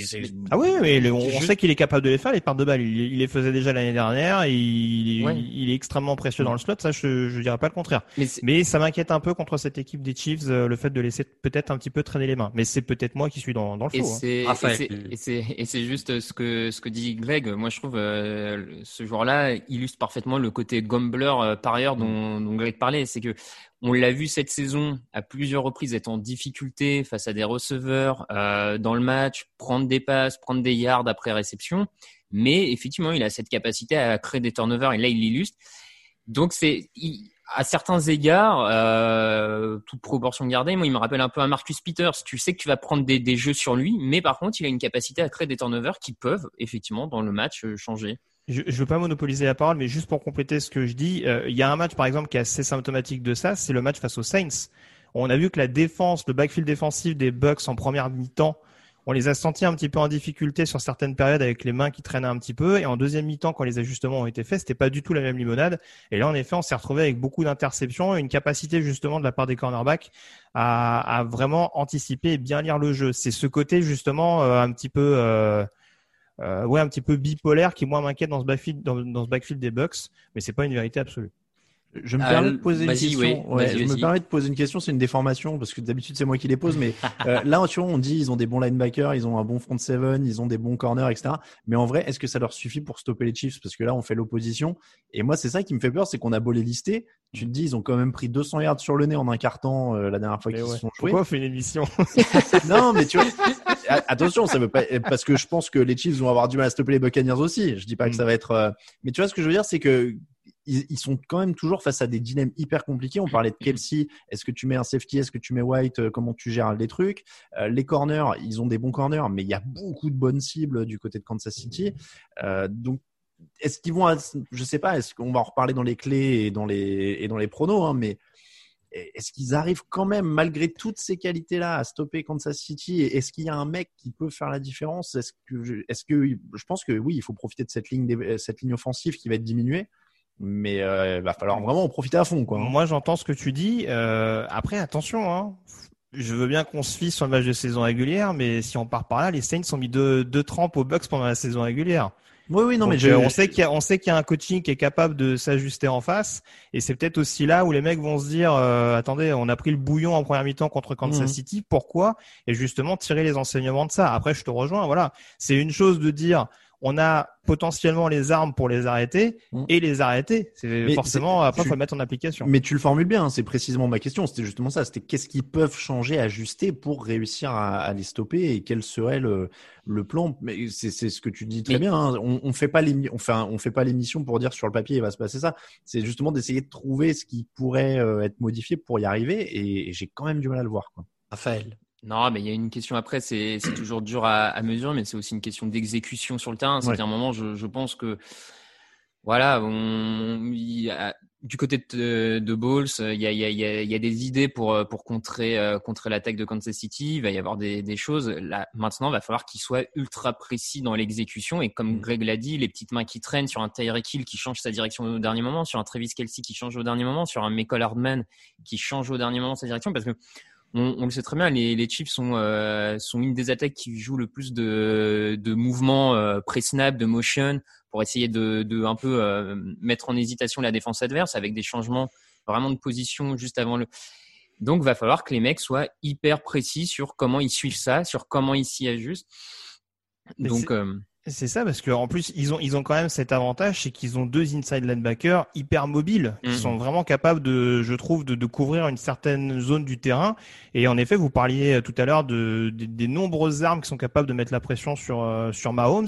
ah oui, mais on, sait qu'il est capable de les faire les pertes de balles. Il, il les faisait déjà l'année dernière. Et il, il, est extrêmement précieux dans le slot. Ça, je je dirais pas le contraire. Mais, mais ça m'inquiète un peu contre cette équipe des Chiefs, le fait de laisser peut-être un petit peu traîner les mains. Mais c'est peut-être moi qui suis dans dans le faux. Et hein. c'est et c'est juste ce que ce que dit Greg. Moi, je trouve euh, ce joueur-là illustre parfaitement le côté gambler euh, par ailleurs dont, Greg parlait. C'est que on l'a vu cette saison à plusieurs reprises être en difficulté face à des receveurs euh, dans le match, prendre des passes, prendre des yards après réception. Mais effectivement, il a cette capacité à créer des turnovers et là, il l'illustre. Donc, c'est à certains égards, euh, toute proportion gardée, moi, il me rappelle un peu un Marcus Peters. Tu sais que tu vas prendre des, des, jeux sur lui, mais par contre, il a une capacité à créer des turnovers qui peuvent, effectivement, dans le match, euh, changer. Je ne veux pas monopoliser la parole, mais juste pour compléter ce que je dis, euh, il y a un match, par exemple, qui est assez symptomatique de ça, c'est le match face aux Saints. On a vu que la défense, le backfield défensif des Bucks en première mi-temps, on les a sentis un petit peu en difficulté sur certaines périodes avec les mains qui traînaient un petit peu. Et en deuxième mi-temps, quand les ajustements ont été faits, c'était pas du tout la même limonade. Et là, en effet, on s'est retrouvé avec beaucoup d'interceptions et une capacité justement de la part des cornerbacks à, vraiment anticiper et bien lire le jeu. C'est ce côté justement euh, un petit peu, euh, euh, ouais, un petit peu bipolaire qui moi m'inquiète dans ce backfield, dans, dans ce backfield des Bucks, mais c'est pas une vérité absolue. Je me permets de poser une question. je me permets de poser une question. C'est une déformation parce que d'habitude c'est moi qui les pose, mais *laughs* euh, là tu vois, on dit ils ont des bons linebackers, ils ont un bon front seven, ils ont des bons corners, etc. Mais en vrai, est-ce que ça leur suffit pour stopper les Chiefs? Parce que là, on fait l'opposition. Et moi, c'est ça qui me fait peur, c'est qu'on a beau les lister. Tu te dis, ils ont quand même pris 200 yards sur le nez en un carton euh, la dernière fois qu'ils se sont joués. Pourquoi on fait une émission? *laughs* Non, mais tu vois, attention, ça veut pas parce que je pense que les Chiefs vont avoir du mal à stopper les Buccaneers aussi. Je dis pas que mm. ça va être, euh, mais tu vois ce que je veux dire, c'est que ils, sont quand même toujours face à des dilemmes hyper compliqués. On parlait de Kelsey. Est-ce que tu mets un safety? Est-ce que tu mets White? Euh, Comment tu gères les trucs? Euh, Les corners, ils ont des bons corners, mais il y a beaucoup de bonnes cibles du côté de Kansas City. Euh, donc, est-ce qu'ils vont, je sais pas, est-ce qu'on va en reparler dans les clés et dans les et dans les pronos, hein, mais est-ce qu'ils arrivent quand même, malgré toutes ces qualités-là, à stopper Kansas City? Est-ce qu'il y a un mec qui peut faire la différence? Est-ce que, est-ce que, je pense que oui, il faut profiter de cette ligne, cette ligne offensive qui va être diminuée mais euh, il va falloir vraiment en profiter à fond quoi. Moi j'entends ce que tu dis. Euh, après attention, hein. je veux bien qu'on se fie sur le match de saison régulière, mais si on part par là, les Saints ont mis deux, deux trempes aux Bucks pendant la saison régulière. Oui, oui, non, Donc, mais je- euh, on sait qu'il y a, on sait qu'il y a un coaching qui est capable de s'ajuster en face, et c'est peut-être aussi là où les mecs vont se dire, euh, attendez, on a pris le bouillon en première mi-temps contre Kansas Mhm. City, pourquoi? Et justement tirer les enseignements de ça. Après, je te rejoins, voilà, c'est une chose de dire, on a potentiellement les armes pour les arrêter Mhm. et les arrêter. C'est forcément après tu- faut le mettre en application. Mais tu le formules bien, hein, c'est précisément ma question. C'était justement ça. C'était qu'est-ce qu'ils peuvent changer, ajuster pour réussir à, à les stopper et quel serait le, le plan. Mais c'est c'est ce que tu dis très Mais- bien. hein. On, on fait pas l'émi- on fait un- on fait pas l'émission pour dire sur le papier il va se passer ça. C'est justement d'essayer de trouver ce qui pourrait euh, être modifié pour y arriver et, et j'ai quand même du mal à le voir. Quoi. Raphaël. Non, mais il y a une question après, c'est toujours dur à, à mesurer, mais c'est aussi une question d'exécution sur le terrain. C'est Ouais. qu'à un moment, je, je pense que voilà, on, y a- du côté de, de Balls, il y a, y, a, y, a, il y a des idées pour pour contrer euh, contrer l'attaque de Kansas City. Il va y avoir des, des choses. Là, maintenant, il va falloir qu'il soit ultra précis dans l'exécution. Et comme Greg l'a dit, les petites mains qui traînent sur un Tyreek Hill qui change sa direction au dernier moment, sur un Travis Kelsey qui change au dernier moment, sur un Michael Hardman qui change au dernier moment sa direction, parce que on, on le sait très bien, les, les Chiefs sont, euh, sont une des attaques qui joue le plus de, de mouvements euh, pré-snap, de motion, pour essayer de, de un peu euh, mettre en hésitation la défense adverse avec des changements vraiment de position juste avant le. Donc, va falloir que les mecs soient hyper précis sur comment ils suivent ça, sur comment ils s'y ajustent. Donc, c'est- ça parce que en plus ils ont ils ont quand même cet avantage, c'est qu'ils ont deux inside linebackers hyper mobiles, qui Mhm. sont vraiment capables de, je trouve, de, de couvrir une certaine zone du terrain. Et en effet, vous parliez euh, tout à l'heure de, des- des nombreuses armes qui sont capables de mettre la pression sur euh, sur Mahomes.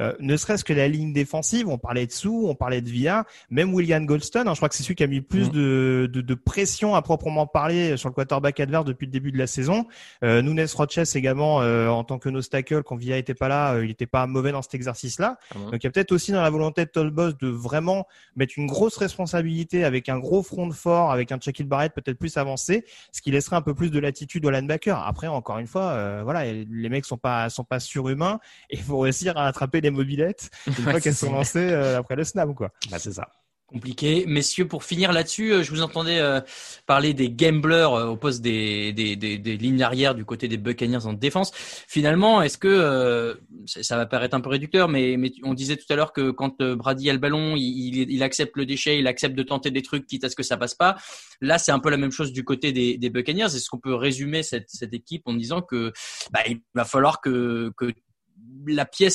Euh, ne serait-ce que la ligne défensive, on parlait de Sou, on parlait de Villa, même William Goldstone. hein, je crois que c'est celui qui a mis plus Mhm. de, de de pression à proprement parler sur le quarterback adverse depuis le début de la saison. Euh, Nunes Roches également euh, en tant que nose tackle quand Villa était pas là, il était pas mauvais dans cet exercice-là. Ah Donc il y a peut-être aussi dans la volonté de Tolbos de vraiment mettre une grosse responsabilité avec un gros front fort, avec un Shaquille Barrett peut-être plus avancé, ce qui laisserait un peu plus de latitude au linebacker. Après encore une fois, euh, voilà, les mecs sont pas sont pas surhumains et *laughs* il faut réussir à attraper les mobilettes une fois qu'elles sont lancées euh, après le snap quoi. Bah, c'est ça. Compliqué. Messieurs, pour finir là-dessus, euh, je vous entendais euh, parler des gamblers euh, au poste des, des, des, des lignes arrière du côté des Buccaneers en défense. Finalement, est-ce que ça va paraître un peu réducteur, mais, mais on disait tout à l'heure que quand Brady a le ballon, il, il, il accepte le déchet, il accepte de tenter des trucs quitte à ce que ça passe pas. Là, c'est un peu la même chose du côté des, des Buccaneers. Est-ce qu'on peut résumer cette, cette équipe en disant que bah, il va falloir que, que la pièce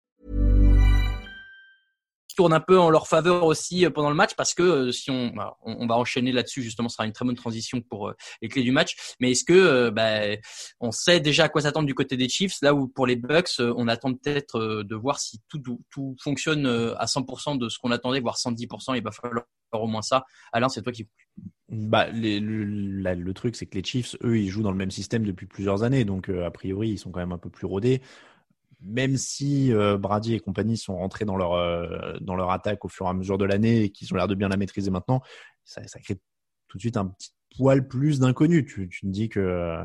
Tourne un peu en leur faveur aussi euh, pendant le match parce que euh, si on, bah, on, on va enchaîner là-dessus justement, ce sera une très bonne transition pour euh, les clés du match. Mais est-ce que bah, on sait déjà à quoi s'attendre du côté des Chiefs là où pour les Bucks on attend peut-être de voir si tout tout fonctionne à 100% de ce qu'on attendait, voire 110%. Il va falloir au moins ça. Alain, c'est toi qui Bah, le, truc, c'est que les Chiefs, eux, ils jouent dans le même système depuis plusieurs années, donc a priori, ils sont quand même un peu plus rodés. Même si euh, Brady et compagnie sont rentrés dans leur euh, dans leur attaque au fur et à mesure de l'année et qu'ils ont l'air de bien la maîtriser maintenant, ça, ça crée tout de suite un petit poil plus d'inconnu. Tu, tu te dis que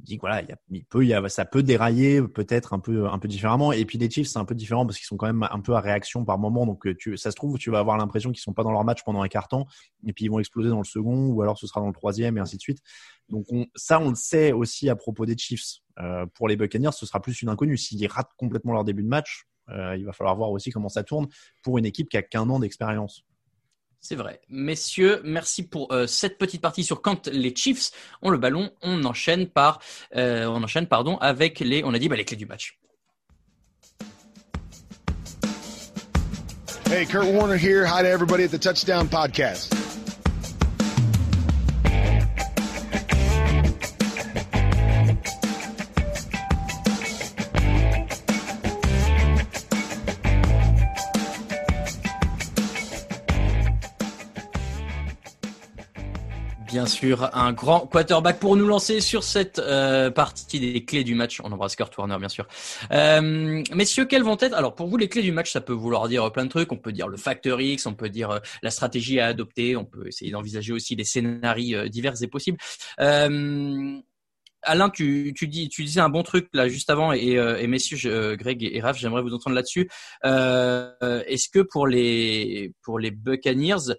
tu dis que voilà, il peut, il y a, ça peut dérailler peut-être un peu un peu différemment. Et puis les Chiefs, c'est un peu différent parce qu'ils sont quand même un peu à réaction par moment. Donc euh, tu, ça se trouve, tu vas avoir l'impression qu'ils sont pas dans leur match pendant un quart temps et puis ils vont exploser dans le second ou alors ce sera dans le troisième et ainsi de suite. Donc on, ça, on le sait aussi à propos des Chiefs. Euh, pour les Buccaneers, ce sera plus une inconnue. S'ils ratent complètement leur début de match, euh, il va falloir voir aussi comment ça tourne pour une équipe qui a qu'un an d'expérience. C'est vrai. Messieurs, merci pour euh, cette petite partie sur quand les Chiefs ont le ballon. On enchaîne par, euh, on enchaîne pardon avec les, on a dit bah, les clés du match. Hey, Kurt Warner here. Hi to everybody at the Touchdown Podcast. Bien sûr, un grand quarterback pour nous lancer sur cette euh, partie des clés du match. On embrasse Kurt Warner, bien sûr. Euh, messieurs, quelles vont être Alors, pour vous, les clés du match, ça peut vouloir dire plein de trucs. On peut dire le facteur X, on peut dire euh, la stratégie à adopter, on peut essayer d'envisager aussi des scénarios euh, divers et possibles. Euh, Alain, tu, tu, dis, tu disais un bon truc là juste avant, et, et messieurs, Greg et, Raph, j'aimerais vous entendre là-dessus. Est-ce que pour les pour les Buccaneers,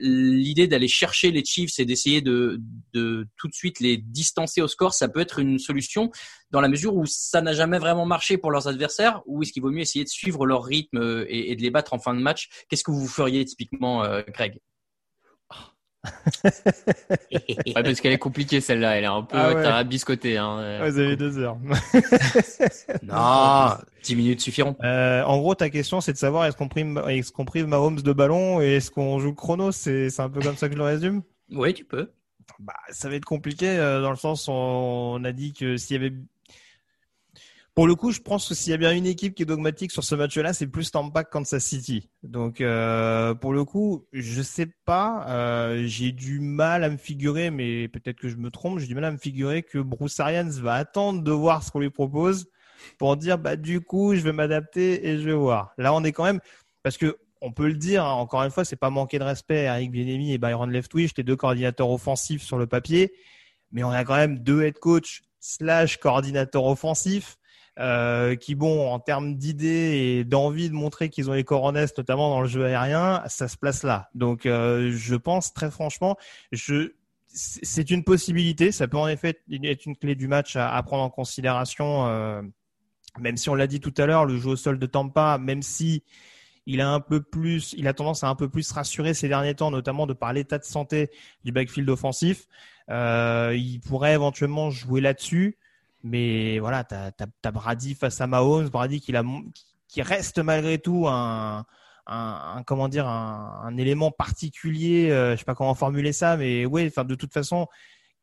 l'idée d'aller chercher les Chiefs et d'essayer de, tout de suite les distancer au score, ça peut être une solution dans la mesure où ça n'a jamais vraiment marché pour leurs adversaires, ou est-ce qu'il vaut mieux essayer de suivre leur rythme et, et de les battre en fin de match? Qu'est-ce que vous feriez typiquement, euh, Greg ouais, parce qu'elle est compliquée celle-là, elle est un peu ah ouais. Hein. vous avez deux heures. *laughs* non, dix minutes suffiront. Euh, en gros, ta question, c'est de savoir est-ce qu'on prive, est-ce qu'on prive Mahomes de ballon et est-ce qu'on joue chrono C'est, c'est un peu comme ça que je le résume? Oui, tu peux. Bah, ça va être compliqué euh, dans le sens où on a dit que s'il y avait pour le coup, je pense que s'il y a bien une équipe qui est dogmatique sur ce match-là, c'est plus Tampa que Kansas City. Donc, euh, pour le coup, je sais pas. Euh, j'ai du mal à me figurer, mais peut-être que je me trompe. J'ai du mal à me figurer que Bruce Arians va attendre de voir ce qu'on lui propose pour dire, bah du coup, je vais m'adapter et je vais voir. Là, on est quand même parce que on peut le dire. Hein, encore une fois, c'est pas manquer de respect à Eric Bienemi et Byron Leftwich, les deux coordinateurs offensifs sur le papier, mais on a quand même deux head coach slash coordinateurs offensifs euh, qui, bon, en termes d'idées et d'envie de montrer qu'ils ont les coronesses, notamment dans le jeu aérien, ça se place là. Donc, euh, je pense très franchement, je c'est une possibilité. Ça peut en effet être une clé du match à, prendre en considération. Euh, même si on l'a dit tout à l'heure, le jeu au sol de Tampa, même si il a un peu plus, il a tendance à un peu plus rassurer ces derniers temps, notamment de par l'état de santé du backfield offensif. Euh, il pourrait éventuellement jouer là-dessus. Mais voilà, tu as, Brady face à Mahomes, Brady qui, reste malgré tout un, comment dire un, élément particulier, euh, je sais pas comment formuler ça, mais enfin de toute façon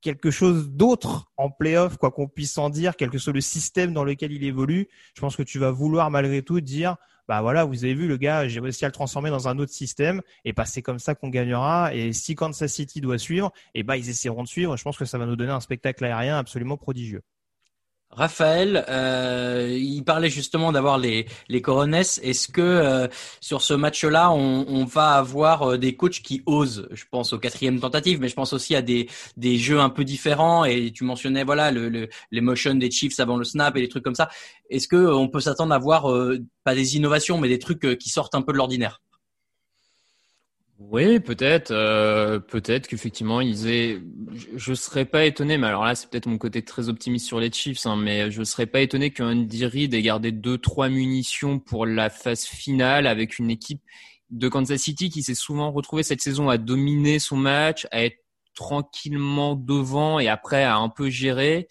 quelque chose d'autre en playoff, quoi qu'on puisse en dire, quel que soit le système dans lequel il évolue, je pense que tu vas vouloir malgré tout dire, bah voilà, vous avez vu le gars, j'ai réussi à le transformer dans un autre système, et bah c'est comme ça qu'on gagnera. Et si Kansas City doit suivre, et bah ils essaieront de suivre. Je pense que ça va nous donner un spectacle aérien absolument prodigieux. Raphaël, euh, il parlait justement d'avoir les, les coronesses. Est-ce que euh, sur ce match-là, on, on, va avoir euh, des coachs qui osent? Je pense aux quatrième tentatives, mais je pense aussi à des, des jeux un peu différents. Et tu mentionnais voilà le, le, les motions des Chiefs avant le snap et des trucs comme ça. Est-ce que on peut s'attendre à voir pas des innovations, mais des trucs qui sortent un peu de l'ordinaire? Oui, peut-être, euh, peut-être qu'effectivement ils aient. Je, serais pas étonné, mais alors là c'est peut-être mon côté très optimiste sur les Chiefs, hein, mais je serais pas étonné qu'Andy Reid ait gardé deux trois munitions pour la phase finale avec une équipe de Kansas City qui s'est souvent retrouvée cette saison à dominer son match, à être tranquillement devant et après à un peu gérer.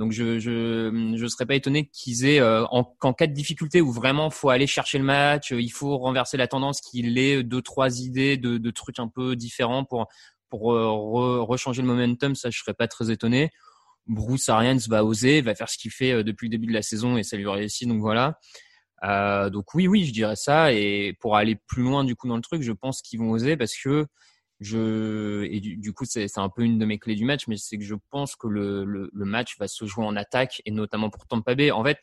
Donc je je je serais pas étonné qu'ils aient euh, en, cas de difficulté où vraiment faut aller chercher le match, euh, il faut renverser la tendance, qu'il ait deux trois idées de, trucs un peu différents pour pour euh, rechanger le momentum. Ça, je serais pas très étonné. Bruce Arians va oser, va faire ce qu'il fait depuis le début de la saison et ça lui réussit. Donc voilà. Euh, donc oui, oui, je dirais ça. Et pour aller plus loin du coup dans le truc, je pense qu'ils vont oser parce que je et du, coup c'est un peu une de mes clés du match, mais c'est que je pense que le, le, le, match va se jouer en attaque et notamment pour Tampa Bay. En fait,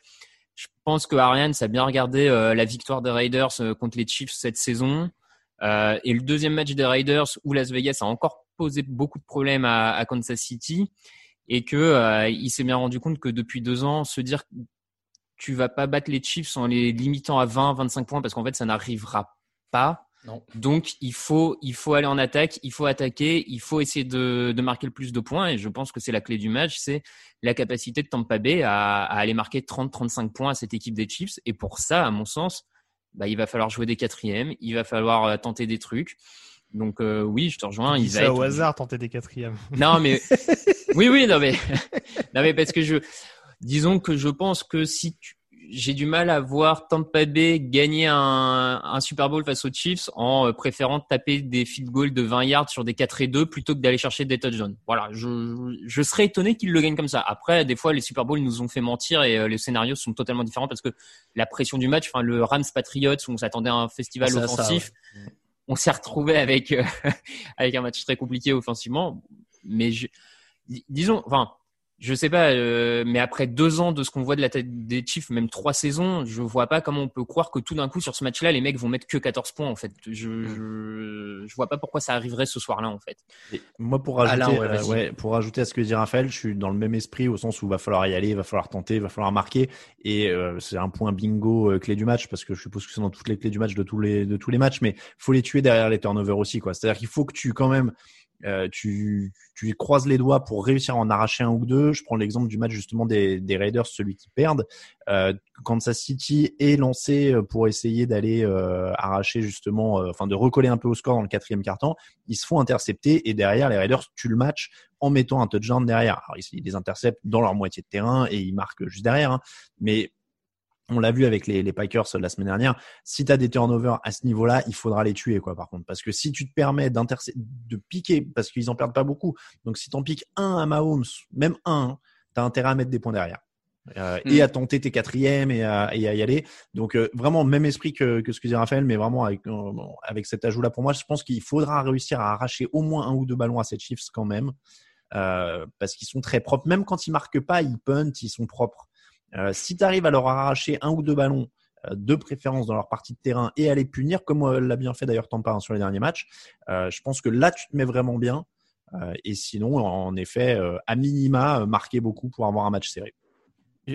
je pense que Ariane a bien regardé euh, la victoire des Raiders euh, contre les Chiefs cette saison euh, et le deuxième match des Raiders où Las Vegas a encore posé beaucoup de problèmes à, à Kansas City et que euh, il s'est bien rendu compte que depuis deux ans, se dire tu vas pas battre les Chiefs en les limitant à 20, 25 points parce qu'en fait ça n'arrivera pas donc il faut il faut aller en attaque, il faut attaquer, il faut essayer de, de marquer le plus de points et je pense que c'est la clé du match, c'est la capacité de Tampa Bay à, à aller marquer 30-35 points à cette équipe des Chiefs et pour ça, à mon sens, bah, il va falloir jouer des quatrièmes, il va falloir euh, tenter des trucs. Donc euh, oui, je te rejoins. Il va au hasard tenter des quatrièmes. *laughs* Non mais *laughs* oui oui non mais *laughs* non mais parce que je disons que je pense que si tu j'ai du mal à voir Tampa Bay gagner un, un, Super Bowl face aux Chiefs en euh, préférant taper des field goals de 20 yards sur des 4 et 2 plutôt que d'aller chercher des touchdowns. Voilà, je, je serais étonné qu'ils le gagnent comme ça. Après, des fois, les Super Bowls nous ont fait mentir et euh, les scénarios sont totalement différents parce que la pression du match, enfin le Rams Patriots où on s'attendait à un festival offensif, on s'est retrouvé avec euh, *laughs* avec un match très compliqué offensivement mais je, disons, enfin, je sais pas, euh, mais après deux ans de ce qu'on voit de la tête des Chiefs, même trois saisons, je vois pas comment on peut croire que tout d'un coup sur ce match-là, les mecs vont mettre que 14 points en fait. Je, Mm. je, je vois pas pourquoi ça arriverait ce soir-là en fait. Et moi, pour rajouter, Alain, ouais, euh, ouais, pour rajouter à ce que dit Raphaël, je suis dans le même esprit au sens où il va falloir y aller, il va falloir tenter, il va falloir marquer. Et euh, c'est un point bingo euh, clé du match parce que je suppose que c'est dans toutes les clés du match de tous les de tous les matchs, mais faut les tuer derrière les turnovers aussi, quoi. C'est-à-dire qu'il faut que tu quand même euh, tu, tu croises les doigts pour réussir à en arracher un ou deux. Je prends l'exemple du match justement des, des Raiders, celui qui perdent. Euh, Kansas City est lancé euh, pour essayer d'aller euh, arracher justement, euh, enfin de recoller un peu au score dans le quatrième quart-temps. Ils se font intercepter et derrière les Raiders tuent le match en mettant un touchdown derrière. Alors ils, ils les interceptent dans leur moitié de terrain et ils marquent juste derrière. hein. Mais on l'a vu avec les, les Packers la semaine dernière. Si tu as des turnovers à ce niveau-là, il faudra les tuer, quoi, par contre. Parce que si tu te permets de piquer, parce qu'ils en perdent pas beaucoup. Donc, si t'en piques un à Mahomes, même un, t'as intérêt à mettre des points derrière. Euh. Et à tenter tes quatrièmes et à, et à y aller. Donc, euh, vraiment, même esprit que, que ce que dit Raphaël, mais vraiment avec, euh, avec cet ajout-là, pour moi, je pense qu'il faudra réussir à arracher au moins un ou deux ballons à ces Chiefs quand même. Euh, parce qu'ils sont très propres. Même quand ils marquent pas, ils puntent, ils sont propres. Euh, si tu arrives à leur arracher un ou deux ballons euh, de préférence dans leur partie de terrain et à les punir, comme euh, l'a bien fait d'ailleurs Tampa hein, sur les derniers matchs, euh, je pense que là tu te mets vraiment bien. Euh, et sinon, en effet, euh, à minima, euh, marquer beaucoup pour avoir un match serré.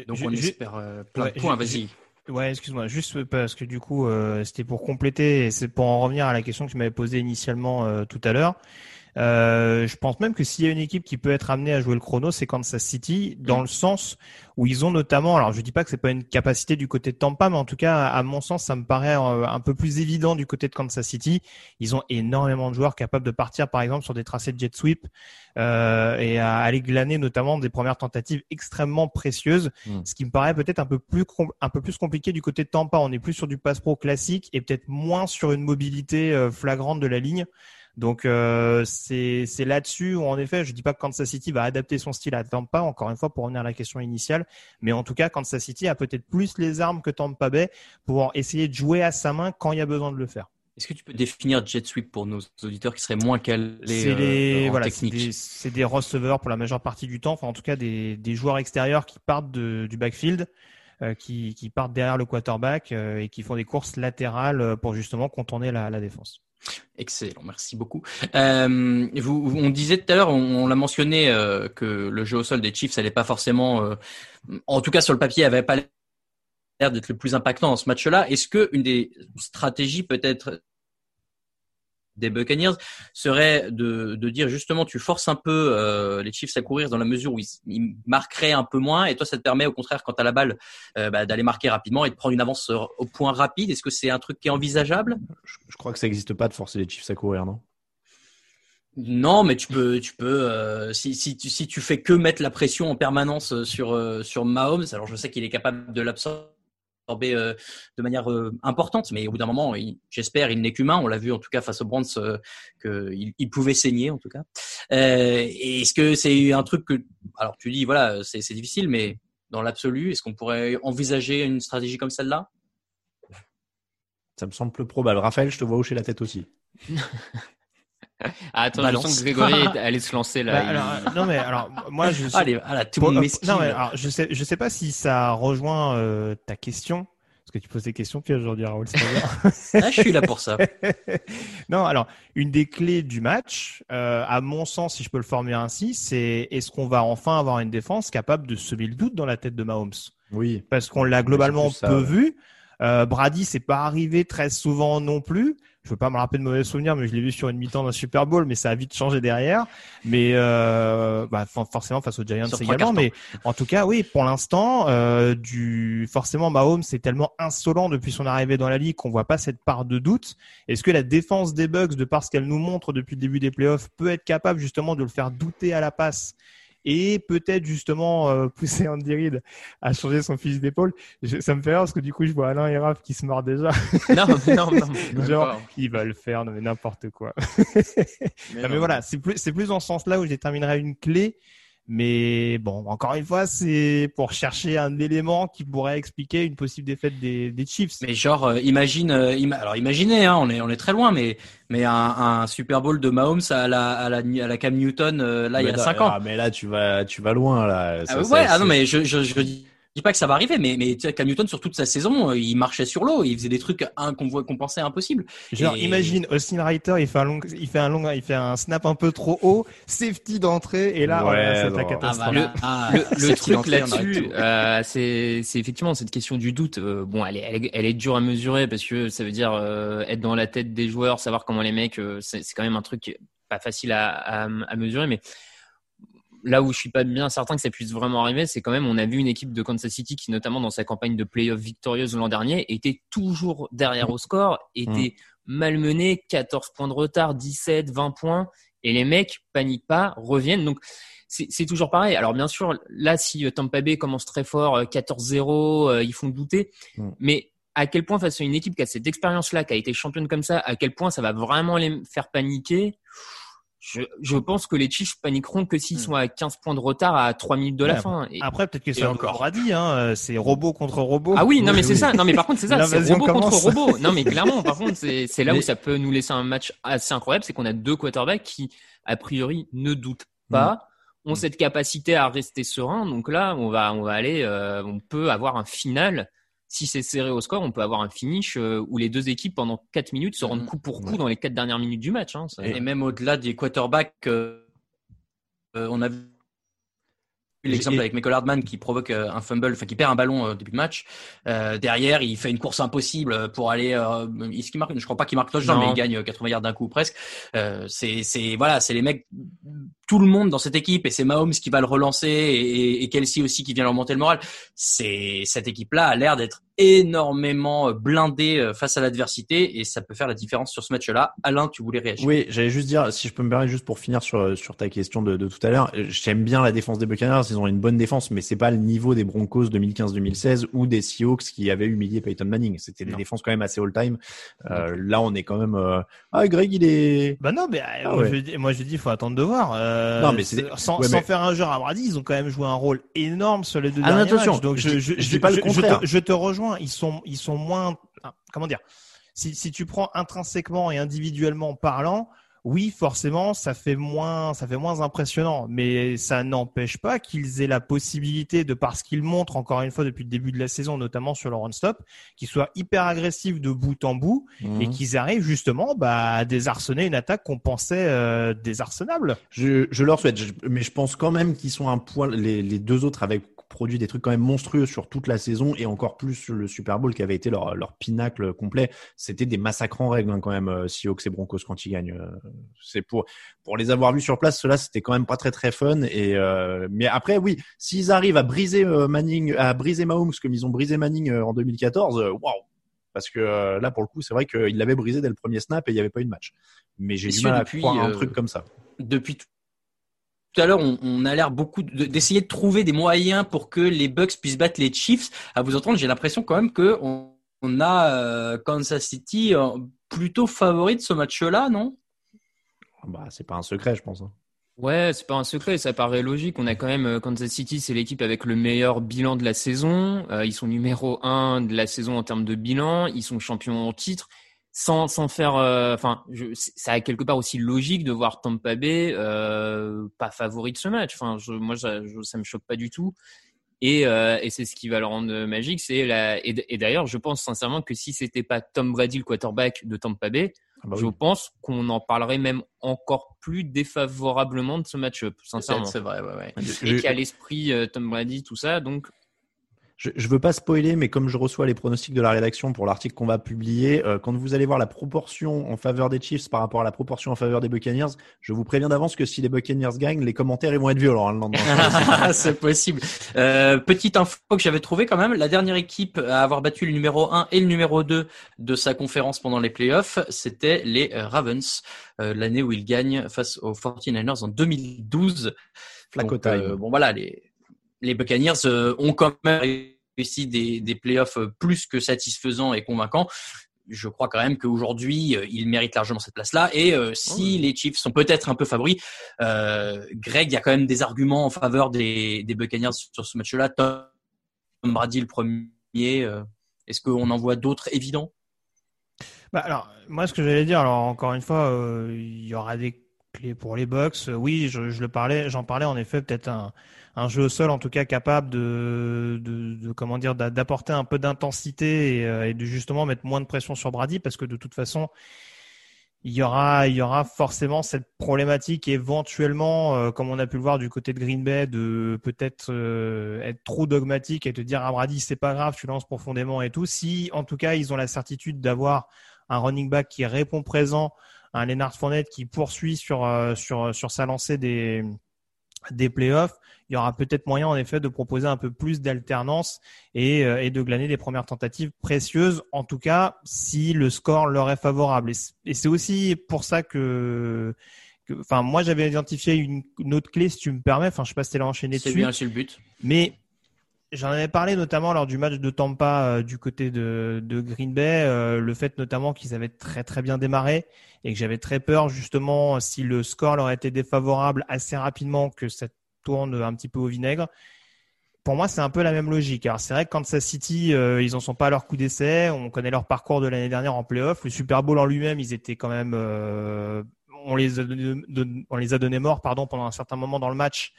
Donc on ju- espère euh, plein Ouais, de points, vas-y. Ouais, excuse-moi, juste parce que du coup, euh, c'était pour compléter et c'est pour en revenir à la question que tu m'avais posée initialement euh, tout à l'heure. Euh, je pense même que s'il y a une équipe qui peut être amenée à jouer le chrono, c'est Kansas City, dans le sens où ils ont notamment, alors je dis pas que c'est pas une capacité du côté de Tampa, mais en tout cas, à mon sens, ça me paraît euh, un peu plus évident du côté de Kansas City. Ils ont énormément de joueurs capables de partir, par exemple, sur des tracés de jet sweep euh, et à aller glaner notamment des premières tentatives extrêmement précieuses, Mm. ce qui me paraît peut-être un peu plus un peu plus compliqué du côté de Tampa. On est plus sur du pass pro classique et peut-être moins sur une mobilité euh, flagrante de la ligne. Donc euh, c'est là-dessus où en effet, je dis pas que Kansas City va adapter son style à Tampa, encore une fois pour revenir à la question initiale, mais en tout cas Kansas City a peut-être plus les armes que Tampa Bay pour essayer de jouer à sa main quand il y a besoin de le faire. Est-ce que tu peux définir jet sweep pour nos auditeurs qui seraient moins calés C'est euh, les en voilà, c'est technique? des, c'est des receveurs pour la majeure partie du temps, enfin en tout cas des, des joueurs extérieurs qui partent de, du backfield, euh, qui, qui partent derrière le quarterback euh, et qui font des courses latérales euh, pour justement contourner la, la défense. Excellent, merci beaucoup. Euh, vous, on disait tout à l'heure, on, on l'a mentionné euh, que le jeu au sol des Chiefs, n'allait pas forcément, euh, en tout cas sur le papier, avait pas l'air d'être le plus impactant dans ce match-là. Est-ce que une des stratégies peut-être des Buccaneers serait de, de dire justement tu forces un peu euh, les Chiefs à courir dans la mesure où ils, ils marqueraient un peu moins et toi ça te permet au contraire quand tu la balle euh, bah, d'aller marquer rapidement et de prendre une avance euh, au point rapide. Est-ce que c'est un truc qui est envisageable? Je, je crois que ça n'existe pas de forcer les Chiefs à courir, non? Non, mais tu peux, tu peux, euh, si, si, tu, si tu fais que mettre la pression en permanence sur, euh, sur Mahomes, alors je sais qu'il est capable de l'absorber euh, de manière euh, importante, mais au bout d'un moment, j'espère, il n'est qu'humain. On l'a vu en tout cas face aux Brands euh, qu'il il pouvait saigner en tout cas. Euh, est-ce que c'est un truc que, alors tu dis voilà, c'est c'est difficile, mais dans l'absolu, est-ce qu'on pourrait envisager une stratégie comme celle-là? Ça me semble peu probable. Raphaël, je te vois hocher la tête aussi. *laughs* Ah, attends, Balance. je sens que Grégory est- *laughs* allait se lancer là. Bah, Il- alors, euh, non mais alors moi je sais- Allez, voilà, tout Pour- le euh, monde m'esquive. non, mais alors, je sais je sais pas si ça rejoint euh, ta question parce que tu poses des questions puis aujourd'hui Raoul. *laughs* Ah, je suis là pour ça. *laughs* non, alors une des clés du match, euh, à mon sens, si je peux le former ainsi, c'est est-ce qu'on va enfin avoir une défense capable de semer le doute dans la tête de Mahomes? Oui. Parce qu'on l'a globalement ça, peu ouais. vu. Euh, Brady, c'est pas arrivé très souvent non plus. Je veux pas me rappeler de mauvais souvenirs, mais je l'ai vu sur une mi-temps d'un Super Bowl, mais ça a vite changé derrière. Mais euh, bah, for- forcément face aux Giants également. Mais en tout cas, oui, pour l'instant, euh, du forcément Mahomes c'est tellement insolent depuis son arrivée dans la ligue qu'on voit pas cette part de doute. Est-ce que la défense des Bucks, de par ce qu'elle nous montre depuis le début des playoffs, peut être capable justement de le faire douter à la passe et peut-être justement euh, *laughs* pousser Andy Reid à changer son fusil d'épaule Je- Ça me fait rire parce que du coup je vois Alain et Raph qui se mordent déjà. *laughs* Non, non, *laughs* non. Genre, pas. il va le faire, non mais n'importe quoi. Mais Non, mais voilà, c'est plus, c'est plus dans ce sens-là où je déterminerai une clé. Mais bon, encore une fois, c'est pour chercher un élément qui pourrait expliquer une possible défaite des, des Chiefs. Mais genre, euh, imagine, euh, ima- alors imaginez, hein, on est on est très loin, mais mais un, un Super Bowl de Mahomes à la à la, à la Cam Newton euh, là il y a là- cinq ans. ah, mais là, tu vas, tu vas loin, là. Ça, Ah ça, ouais, ah non mais je je je dis dis pas que ça va arriver, mais mais tu sais, Cam Newton sur toute sa saison, euh, il marchait sur l'eau, il faisait des trucs hein, qu'on voit qu'on pensait impossibles. Genre, Et- imagine Austin Reiter, il fait un long, il fait un long, il fait un snap un peu trop haut, safety d'entrée, et là, Ouais, voilà, c'est la catastrophe. Ah, voilà. Ah, le, *laughs* le c'est truc là-dessus, euh, c'est c'est effectivement cette question du doute. Euh, bon, elle est, elle, est, elle est dure à mesurer parce que ça veut dire euh, être dans la tête des joueurs, savoir comment les mecs. euh, c'est c'est quand même un truc pas facile à, à, à mesurer, mais là où je suis pas bien certain que ça puisse vraiment arriver, c'est quand même on a vu une équipe de Kansas City qui, notamment dans sa campagne de playoff victorieuse l'an dernier, était toujours derrière au score, était malmenée, 14 points de retard, 17, 20 points, et les mecs paniquent pas, reviennent. Donc c'est toujours pareil. Alors bien sûr, là, si euh, Tampa Bay commence très fort, euh, 14-0, euh, ils font douter. Mm. Mais à quel point face à une équipe qui a cette expérience-là, qui a été championne comme ça, à quel point ça va vraiment les faire paniquer? Je, je pense que les Chiefs paniqueront que s'ils sont à 15 points de retard à 3 minutes de la Ouais, fin. Et- Après, peut-être que c'est encore radis, hein, euh, c'est robot contre robot. ah oui, non mais Oui, c'est oui. ça. Non mais par contre c'est ça, c'est robot contre robot. Non mais clairement, par contre c'est c'est là où ça peut nous laisser un match assez incroyable, c'est qu'on a deux quarterbacks qui a priori ne doutent pas, ont cette capacité à rester serein. Donc là, on va on va aller, euh, on peut avoir un final. Si c'est serré au score, on peut avoir un finish euh, où les deux équipes pendant 4 minutes se rendent coup pour coup dans les quatre dernières minutes du match. Hein. Ça- Et même au-delà des quarterbacks, euh, euh, on a vu l'exemple avec Michael Hardman qui provoque un fumble, enfin qui perd un ballon au début de match. Euh, derrière, il fait une course impossible pour aller. Euh, est-ce qu'il marque? Je crois pas qu'il marque touchdown, mais il gagne euh, 80 yards d'un coup presque. Euh, c'est, c'est voilà, c'est les mecs, tout le monde dans cette équipe et c'est Mahomes qui va le relancer et, Kelsey aussi qui vient leur monter le moral. C'est cette équipe-là a l'air d'être énormément euh, blindée euh, face à l'adversité et ça peut faire la différence sur ce match-là. Alain, tu voulais réagir Oui, j'allais juste dire, si je peux me permettre juste pour finir sur sur ta question de, de tout à l'heure, euh, j'aime bien la défense des Buccaneers, ils ont une bonne défense, mais c'est pas le niveau des Broncos 2015-2016 ou des Seahawks qui avaient humilié Peyton Manning. C'était des défenses quand même assez all-time. Euh, là, on est quand même. euh, Ah, Greg, il est. Bah non, mais euh, Ah moi, ouais. je, dis- moi je dis, faut attendre de voir. Euh, Non, mais c'est- sans, ouais, sans faire un jeu à Brady, ils ont quand même joué un rôle énorme sur les deux Ah, derniers attention, matchs. Donc je je, dis- je, je dis pas le je- contraire. te, je te rejoins. Ils sont, ils sont moins. Comment dire si, si tu prends intrinsèquement et individuellement parlant, oui, forcément, ça fait moins, ça fait moins impressionnant. Mais ça n'empêche pas qu'ils aient la possibilité, de par ce qu'ils montrent encore une fois depuis le début de la saison, notamment sur le run-stop, qu'ils soient hyper agressifs de bout en bout Mhm. et qu'ils arrivent justement bah, à désarçonner une attaque qu'on pensait euh, désarçonnable. Je, je leur souhaite, je- mais je pense quand même qu'ils sont un poil. Les, les deux autres avaient produit des trucs quand même monstrueux sur toute la saison et encore plus sur le Super Bowl qui avait été leur, leur pinacle complet. C'était des massacres en règle hein, quand même, euh, Seahawks et Broncos quand ils gagnent. Euh, C'est pour pour les avoir vus sur place, cela c'était quand même pas très très fun. Et euh, mais après oui, s'ils arrivent à briser euh, Manning, à briser Mahomes comme ils ont brisé Manning euh, en 2014, euh, waouh. Parce que là, pour le coup, c'est vrai qu'ils l'avaient brisé dès le premier snap et il n'y avait pas eu de match. Mais j'ai du mal à depuis, croire un truc comme ça. depuis tout à l'heure, on, on a l'air beaucoup de- d'essayer de trouver des moyens pour que les Bucks puissent battre les Chiefs. À vous entendre, j'ai l'impression quand même que on, on a euh, Kansas City euh, plutôt favori de ce match-là, non? Bah, c'est pas un secret, je pense. hein. Ouais, c'est pas un secret, ça paraît logique. On a quand même euh, Kansas City, c'est l'équipe avec le meilleur bilan de la saison. Euh, ils sont numéro un de la saison en termes de bilan. Ils sont champions en titre. Sans, sans faire, euh, enfin, je, ça a quelque part aussi logique de voir Tampa Bay euh, pas favori de ce match. Enfin, je, moi, ça, je, ça me choque pas du tout. Et, euh, et c'est ce qui va le rendre magique. C'est la, et, et d'ailleurs, je pense sincèrement que si c'était pas Tom Brady le quarterback de Tampa Bay, Ah bah je oui. pense qu'on en parlerait même encore plus défavorablement de ce match-up, sincèrement. C'est vrai, ouais, ouais. Et Je- qui a l'esprit euh, Tom Brady, tout ça, donc Je, je veux pas spoiler, mais comme je reçois les pronostics de la rédaction pour l'article qu'on va publier, euh, quand vous allez voir la proportion en faveur des Chiefs par rapport à la proportion en faveur des Buccaneers, je vous préviens d'avance que si les Buccaneers gagnent, les commentaires ils vont être violents hein, le lendemain. *laughs* c'est possible. Euh, petite info que j'avais trouvé quand même, la dernière équipe à avoir battu le numéro 1 et le numéro 2 de sa conférence pendant les playoffs, c'était les euh, Ravens, euh, l'année où ils gagnent face aux 49ers en 2012. Flacco Donc, time. euh, bon voilà, les, les Buccaneers euh, ont quand même réussi des, des playoffs euh, plus que satisfaisants et convaincants. je crois quand même qu'aujourd'hui, euh, il mérite largement cette place-là. Et euh, si les Chiefs sont peut-être un peu favoris, euh, Greg, il y a quand même des arguments en faveur des, des Buccaneers sur ce match-là. Tom Brady le premier. Est-ce qu'on en voit d'autres évidents? Bah, alors, moi, ce que j'allais dire, alors encore une fois, il y aura des clés pour les Bucks. Euh, Oui, je, je le parlais, j'en parlais en effet, peut-être un, un jeu au sol, en tout cas capable de, de, de comment dire, d'a- d'apporter un peu d'intensité et, euh, et de justement mettre moins de pression sur Brady, parce que de toute façon, il y aura, il y aura forcément cette problématique éventuellement, euh, comme on a pu le voir du côté de Green Bay, de peut-être être trop dogmatique et te dire à Brady c'est pas grave, tu lances profondément et tout. Si en tout cas ils ont la certitude d'avoir un running back qui répond présent, un Leonard Fournette qui poursuit sur euh, sur sur sa lancée des des playoffs, il y aura peut-être moyen en effet de proposer un peu plus d'alternance et, euh, et de glaner des premières tentatives précieuses, en tout cas si le score leur est favorable. Et c'est aussi pour ça que, que- enfin moi j'avais identifié une, une autre clé si tu me permets, enfin je sais pas si tu l'as enchaîné C'est dessus. bien, c'est le but. Mais j'en avais parlé notamment lors du match de Tampa euh, du côté de, de Green Bay, euh, le fait notamment qu'ils avaient très très bien démarré et que j'avais très peur justement si le score leur était défavorable assez rapidement que ça tourne un petit peu au vinaigre. Pour moi, c'est un peu la même logique. Alors c'est vrai que Kansas City, euh, ils en sont pas à leur coup d'essai. On connaît leur parcours de l'année dernière en playoff. Le Super Bowl en lui-même, ils étaient quand même, euh, on les a donné, don- on les a donné morts, pardon, pendant un certain moment dans le match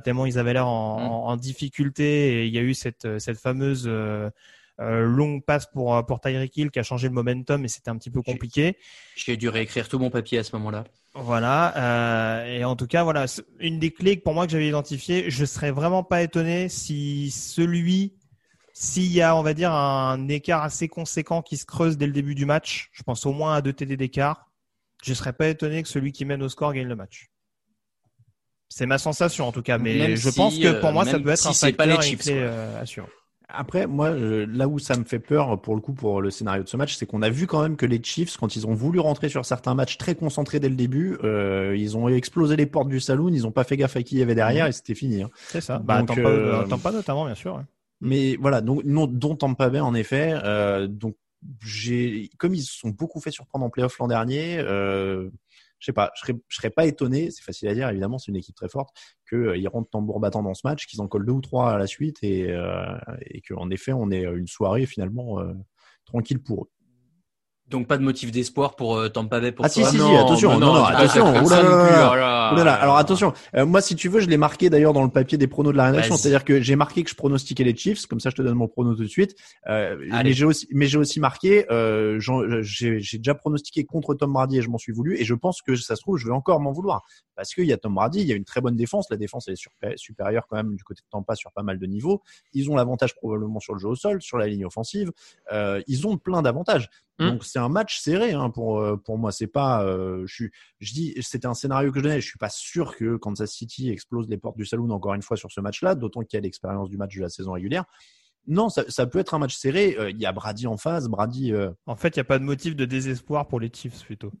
tellement ils avaient l'air en, en- en difficulté et il y a eu cette, cette fameuse euh, euh, longue passe pour, pour Tyreek Hill qui a changé le momentum et c'était un petit peu compliqué. J'ai dû réécrire tout mon papier à ce moment-là. Voilà. euh, et en tout cas, voilà, une des clés pour moi que j'avais identifié. Je serais vraiment pas étonné si celui, s'il y a, on va dire, un écart assez conséquent qui se creuse dès le début du match. Je pense au moins à deux TD d'écart. Je serais pas étonné que celui qui mène au score gagne le match. C'est ma sensation en tout cas, mais Même je si, pense que pour euh, moi ça peut être si un c'est pas facteur les clé quoi. euh. Après, moi, euh, là où ça me fait peur pour le coup pour le scénario de ce match, c'est qu'on a vu quand même que les Chiefs, quand ils ont voulu rentrer sur certains matchs très concentrés dès le début, euh, ils ont explosé les portes du saloon, ils ont pas fait gaffe à qui il y avait derrière et c'était fini. hein. C'est ça. Bah, Donc, attends pas, euh, attends pas notamment, bien sûr. Mais voilà, donc non, dont Tampa Bay en effet. Euh, donc j'ai, comme ils se sont beaucoup fait surprendre en playoff l'an dernier, euh, je sais pas, je serais, pas étonné. C'est facile à dire, évidemment, c'est une équipe très forte que ils rentrent tambour battant dans ce match, qu'ils en collent deux ou trois à la suite et euh, et qu'en effet on ait une soirée finalement euh, tranquille pour eux. Donc pas de motif d'espoir pour euh, Tampa Bay pour Ah si toi si, si non, attention, mais non, non, attention, oh là. Oulala, alors attention, euh, moi si tu veux, je l'ai marqué d'ailleurs dans le papier des pronos de la rédaction, c'est-à-dire que j'ai marqué que je pronostiquais les Chiefs, comme ça je te donne mon prono tout de suite. Euh, mais j'ai aussi, mais j'ai aussi marqué, euh, j'en- j'ai j'ai déjà pronostiqué contre Tom Brady et je m'en suis voulu, et je pense que ça se trouve, je vais encore m'en vouloir parce qu'il y a Tom Brady, il y a une très bonne défense, la défense elle est supérieure quand même du côté de Tampa sur pas mal de niveaux. Ils ont l'avantage probablement sur le jeu au sol, sur la ligne offensive, euh, ils ont plein d'avantages. Mm. Donc c'est un match serré hein, pour euh, pour moi. C'est pas, euh, je suis, je dis, c'était un scénario que je donnais. Je suis pas sûr que Kansas City explose les portes du saloon encore une fois sur ce match-là, d'autant qu'il y a l'expérience du match de la saison régulière. Non, ça, ça peut être un match serré. Euh, Il y a Brady en face, Brady En fait, il n'y a pas de motif de désespoir pour les Chiefs plutôt.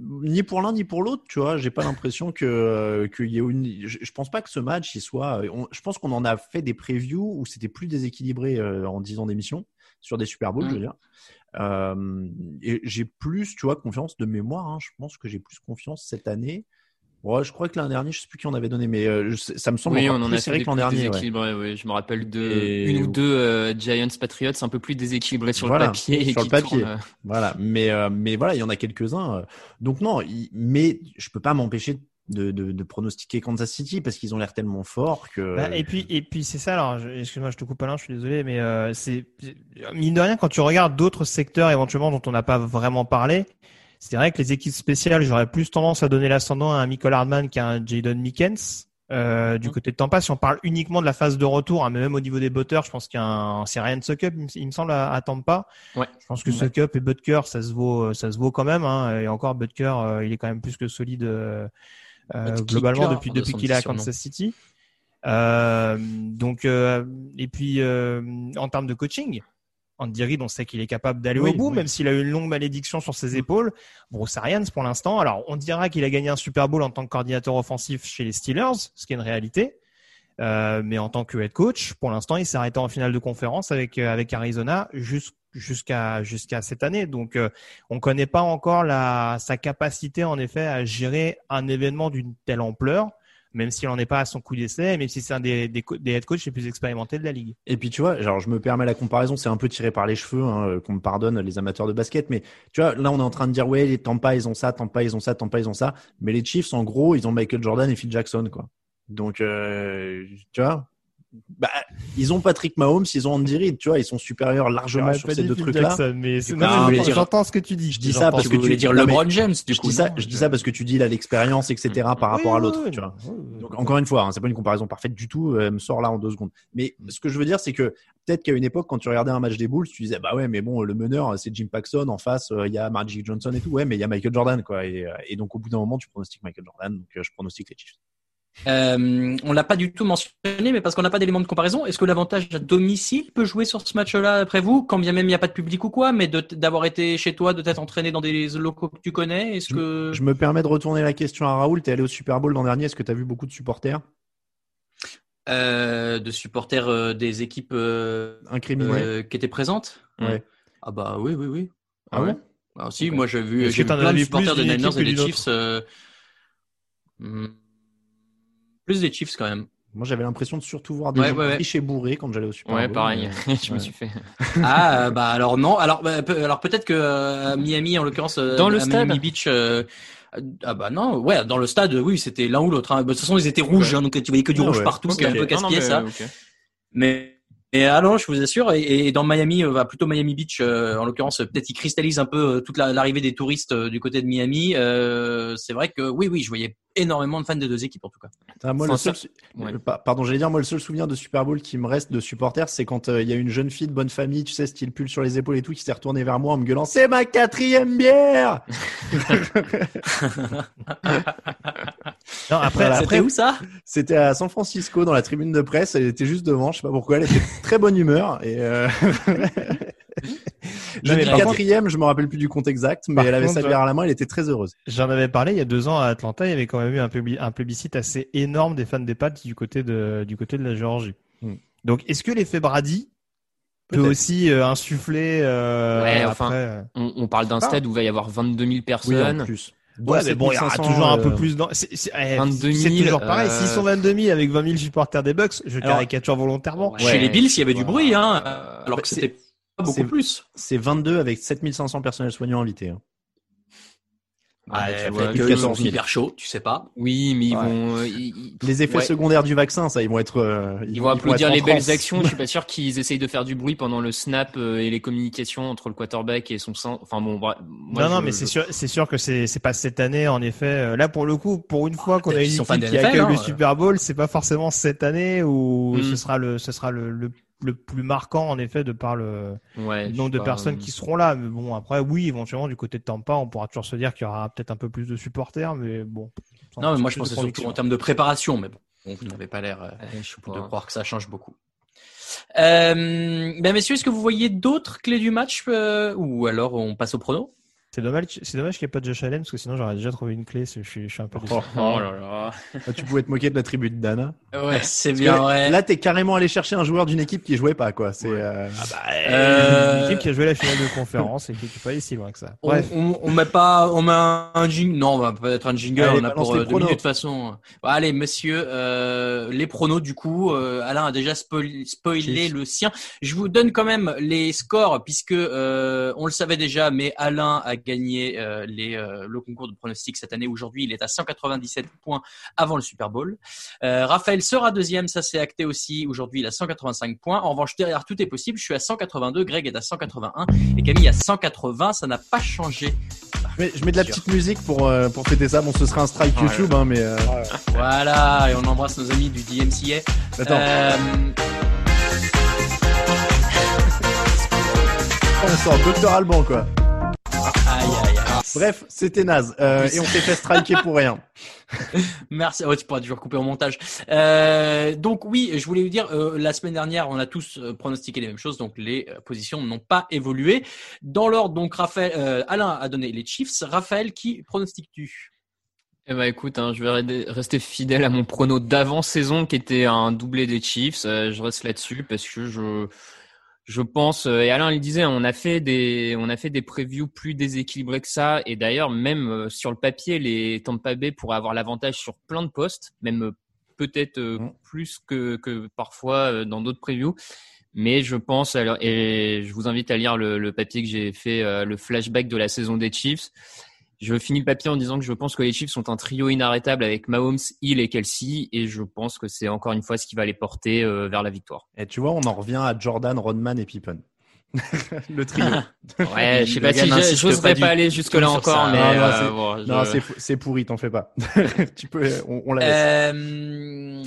ni pour l'un ni pour l'autre, tu vois. J'ai pas l'impression que qu'il y ait une. Je, pense pas que ce match il soit. on- je pense qu'on en a fait des previews où c'était plus déséquilibré en 10 ans d'émission sur des Super Bowls, Mm. je veux dire. Euh, et j'ai plus, tu vois, confiance de mémoire. hein. je pense que j'ai plus confiance cette année. Ouais, je crois que l'an dernier, je sais plus qui on avait donné, mais euh, sais- ça me semble Oui, on en plus a fait serré que l'an dernier. ouais. Je me rappelle de Et- une ou deux euh, Giants Patriots un peu plus déséquilibrés sur Voilà, le papier. et sur le papier. tournent, euh, Voilà, mais mais voilà, il y en a quelques-uns. euh. Donc non, il- mais je peux pas m'empêcher de, de, de pronostiquer Kansas City parce qu'ils ont l'air tellement forts que. Bah, et puis, et puis c'est ça. Alors, je- excuse-moi, je te coupe Alain, je suis désolé, mais euh, c'est mine de rien quand tu regardes d'autres secteurs éventuellement dont on n'a pas vraiment parlé. C'est vrai que les équipes spéciales, j'aurais plus tendance à donner l'ascendant à un Michael Hardman qu'à un Jadon Mickens. Euh, du côté de Tampa, si on parle uniquement de la phase de retour, hein, mais même au niveau des butters, je pense qu'il y a un, c'est Ryan Suckup, il me- semble, à, à Tampa. Ouais. Je pense que Ouais. Suckup et Butker, ça se vaut, ça se vaut quand même. Hein, et encore, Butker, euh, il est quand même plus que solide euh, euh, Butker, globalement depuis de depuis qu'il est à. Kansas City. Euh, donc, euh, et puis euh, en termes de coaching, Andy Reid, on sait qu'il est capable d'aller Oui, au bout, oui. même s'il a eu une longue malédiction sur ses épaules. Bruce Arians, pour l'instant, alors on dira qu'il a gagné un Super Bowl en tant que coordinateur offensif chez les Steelers, ce qui est une réalité. Euh, mais en tant que head coach, pour l'instant, il s'est arrêté en finale de conférence avec euh, avec Arizona, juste jusqu'à jusqu'à cette année. Donc, euh, on connaît pas encore la sa capacité en effet à gérer un événement d'une telle ampleur même s'il n'en est pas à son coup d'essai, même si c'est un des, des, des head coachs les plus expérimentés de la ligue. Et puis tu vois, genre je me permets la comparaison, c'est un peu tiré par les cheveux, hein, euh, qu'on me pardonne les amateurs de basket, mais tu vois, là on est en train de dire ouais, les Tampa ils ont ça, Tampa ils ont ça, Tampa ils ont ça, mais les Chiefs en gros ils ont Michael Jordan et Phil Jackson quoi. Donc euh, tu vois, bah, ils ont Patrick Mahomes, ils ont Andy Reid, tu vois, ils sont supérieurs largement sur ces deux trucs-là. J'entends ce que tu dis. Je dis ça parce que tu voulais dire LeBron James. Du je coup, dis ça, je dis ça parce que tu dis là l'expérience, etc. par rapport à l'autre, tu vois. Donc encore une fois, hein, c'est pas une comparaison parfaite du tout. Elle me sort là en deux secondes. Mais ce que je veux dire, c'est que peut-être qu'à une époque, quand tu regardais un match des Bulls, tu disais bah ouais, mais bon, le meneur c'est Jim Paxson, en face il y a Magic Johnson et tout, ouais, mais il y a Michael Jordan quoi. Et, et donc au bout d'un moment, tu pronostiques Michael Jordan, donc je pronostique les Chiefs. Euh, on l'a pas du tout mentionné, mais parce qu'on n'a pas d'éléments de comparaison, est-ce que l'avantage à domicile peut jouer sur ce match-là après vous, quand bien même il n'y a pas de public ou quoi, mais d'avoir été chez toi, de t'être entraîné dans des locaux que tu connais Est-ce je, que je me permets de retourner la question à Raoul. T'es allé au Super Bowl l'an dernier. Est-ce que tu as vu beaucoup de supporters? Euh, De supporters euh, des équipes euh, incriminées qui étaient présentes? Ouais. Ah bah oui, oui, oui. Ah, ouais? ah, Si, moi j'ai vu, j'ai vu plein de supporters de Niners et des Chiefs. Plus des Chiefs quand même. Moi, j'avais l'impression de surtout voir des ouais, gens ouais, riches et bourrés quand j'allais au Super Ouais, Bowl. pareil. mais- *laughs* je me suis fait. *laughs* Ah bah alors non. Alors bah, alors peut-être que euh, Miami en l'occurrence euh, Dans le à stade Miami Beach. euh, ah bah non, ouais, dans le stade, oui, c'était l'un ou l'autre. hein. Bah, De toute façon, ils étaient rouges, hein, donc tu voyais que du Ah rouge ouais. partout, c'était Ok. un peu casse-pied mais, ça. euh, ok. Mais et ah non, je vous assure, et, et dans Miami, euh, bah, plutôt Miami Beach, euh, en l'occurrence, euh, peut-être ils cristallisent un peu euh, toute la- l'arrivée des touristes euh, du côté de Miami. Euh, c'est vrai que oui, oui, je voyais énormément de fans des deux équipes en tout cas. Moi, le seul, ouais. pardon, j'allais dire, moi, le seul souvenir de Super Bowl qui me reste de supporter, c'est quand euh, il y a une jeune fille de bonne famille, tu sais, style pull sur les épaules et tout, qui s'est retournée vers moi en me gueulant, c'est ma quatrième bière! *laughs* Non, après, Voilà, après, où ça? c'était à San Francisco, dans la tribune de presse, elle était juste devant, je sais pas pourquoi, elle était très bonne humeur, et, euh... *laughs* dis par quatrième, je me rappelle plus du compte exact, mais elle avait sa bière à la main, elle était très heureuse. J'en avais parlé il y a deux ans à Atlanta. Il y avait quand même eu un, publi- un plébiscite assez énorme des fans des Pats du côté de, du côté de la Géorgie. Hmm. Donc, est-ce que l'effet Brady peut aussi euh, insuffler euh, Ouais, après enfin, euh, On, on parle d'un Ah. stade où il va y avoir 22 000 Oui, en personnes. plus. Ouais, mais bon, il y aura 7500, toujours un peu euh, plus dans. C'est c'est- eh, 22 c'est 000, toujours pareil. euh, S'ils sont 22 000 avec 20 000 supporters des Bucks, je caricature volontairement. Chez les Bills, il y avait du bruit, hein, alors bah, que c'est- c'était beaucoup c'est- plus. C'est 22 avec 7500 personnels soignants invités. hein. Ouais, tu peut-être vois, qu'ils plus sont 14 000. hyper chauds, tu sais pas. Oui, mais ils Ouais. vont, euh, ils, ils- Les effets ouais. secondaires du vaccin, ça, ils vont être. euh, Ils vont être applaudir les belles actions. Je suis pas *laughs* sûr qu'ils essayent de faire du bruit pendant le snap euh, et les communications entre le quarterback et son sein. Enfin bon, bref, moi, non, non, je- mais je- c'est sûr, c'est sûr que c'est, c'est pas cette année, en effet. Là, pour le coup, pour une fois qu'on a une équipe qui accueille le hein. Super Bowl, c'est pas forcément cette année où Mm. ce sera le, ce sera le, le, le plus marquant, en effet, de par le, Ouais, le je nombre de pas, personnes euh, qui seront là. Mais bon, après, oui, éventuellement, du côté de Tampa, on pourra toujours se dire qu'il y aura peut-être un peu plus de supporters, mais bon. Non, mais moi je pensais surtout en termes de préparation, mais bon, bon, vous n'avez pas l'air euh, de croire que ça change beaucoup. Euh, ben messieurs, est-ce que vous voyez d'autres clés du match euh, ou alors on passe au prono? C'est dommage, c'est dommage qu'il n'y ait pas de Josh Allen, parce que sinon j'aurais déjà trouvé une clé. Je suis, je suis un peu déçu. Oh, Oh là là. Ah, Tu pouvais te moquer de la tribu de Dana. Ouais, c'est bien que vrai. Là, t'es carrément allé chercher un joueur d'une équipe qui jouait pas, quoi. C'est. euh, Euh, Une équipe qui a joué la finale de conférence et qui n'est pas allé si loin que ça. on, Bref. on, on met pas, on met un, jingle. Non, on va pas être un jingle. Allez, on a pour euh, deux pronos. minutes de toute façon. Bon, allez, messieurs, euh, les pronos du coup. Euh, Alain a déjà spoil- spoilé le sien. Je vous donne quand même les scores puisque euh, on le savait déjà, mais Alain a gagné euh, les, euh, le concours de pronostics cette année. Aujourd'hui, il est à 197 points avant le Super Bowl. Euh, Raphaël sera deuxième, ça c'est acté aussi. Aujourd'hui, il a 185 points. En revanche, derrière tout est possible. Je suis à 182, Greg est à 181 et Camille à 180. Ça n'a pas changé. Je mets, je mets de la petite musique pour, euh, pour fêter ça. Bon, ce sera un strike Ouais. YouTube, hein, mais. euh, Voilà, et on embrasse nos amis du DMCA. Attends, Euh, *laughs* on sort Docteur Alban, quoi. Bref, c'était naze. Euh, et on s'est fait striker pour rien. *laughs* Merci. Ouais, tu pourras toujours couper au montage. Euh, donc oui, je voulais vous dire, euh, la semaine dernière, on a tous pronostiqué les mêmes choses, donc les positions n'ont pas évolué. Dans l'ordre, donc Raphaël, euh, Alain a donné les Chiefs. Raphaël, qui pronostiques-tu? Eh ben écoute, hein, je vais rester fidèle à mon prono d'avant saison qui était un doublé des Chiefs. Euh, je reste là-dessus parce que je Je pense, euh, et Alain le disait, on a fait des, on a fait des previews plus déséquilibrés que ça. Et d'ailleurs, même euh, sur le papier, les Tampa Bay pourraient avoir l'avantage sur plein de postes, même euh, peut-être Mm. plus que, que parfois dans d'autres previews. Mais je pense, alors, et je vous invite à lire le, le papier que j'ai fait, le flashback de la saison des Chiefs. Je finis le papier en disant que je pense que les Chiefs sont un trio inarrêtable avec Mahomes, Hill et Kelsey, et je pense que c'est encore une fois ce qui va les porter euh, vers la victoire. Et tu vois, on en revient à Jordan, Rodman et Pippen. *laughs* le trio. Ouais, je *laughs* sais pas si j'oserais du pas aller tout jusque-là sur encore, ça. mais, Non, non, euh, c'est- bon, je- pourri, t'en fais pas. *laughs* tu peux, on, on la laisse. Euh,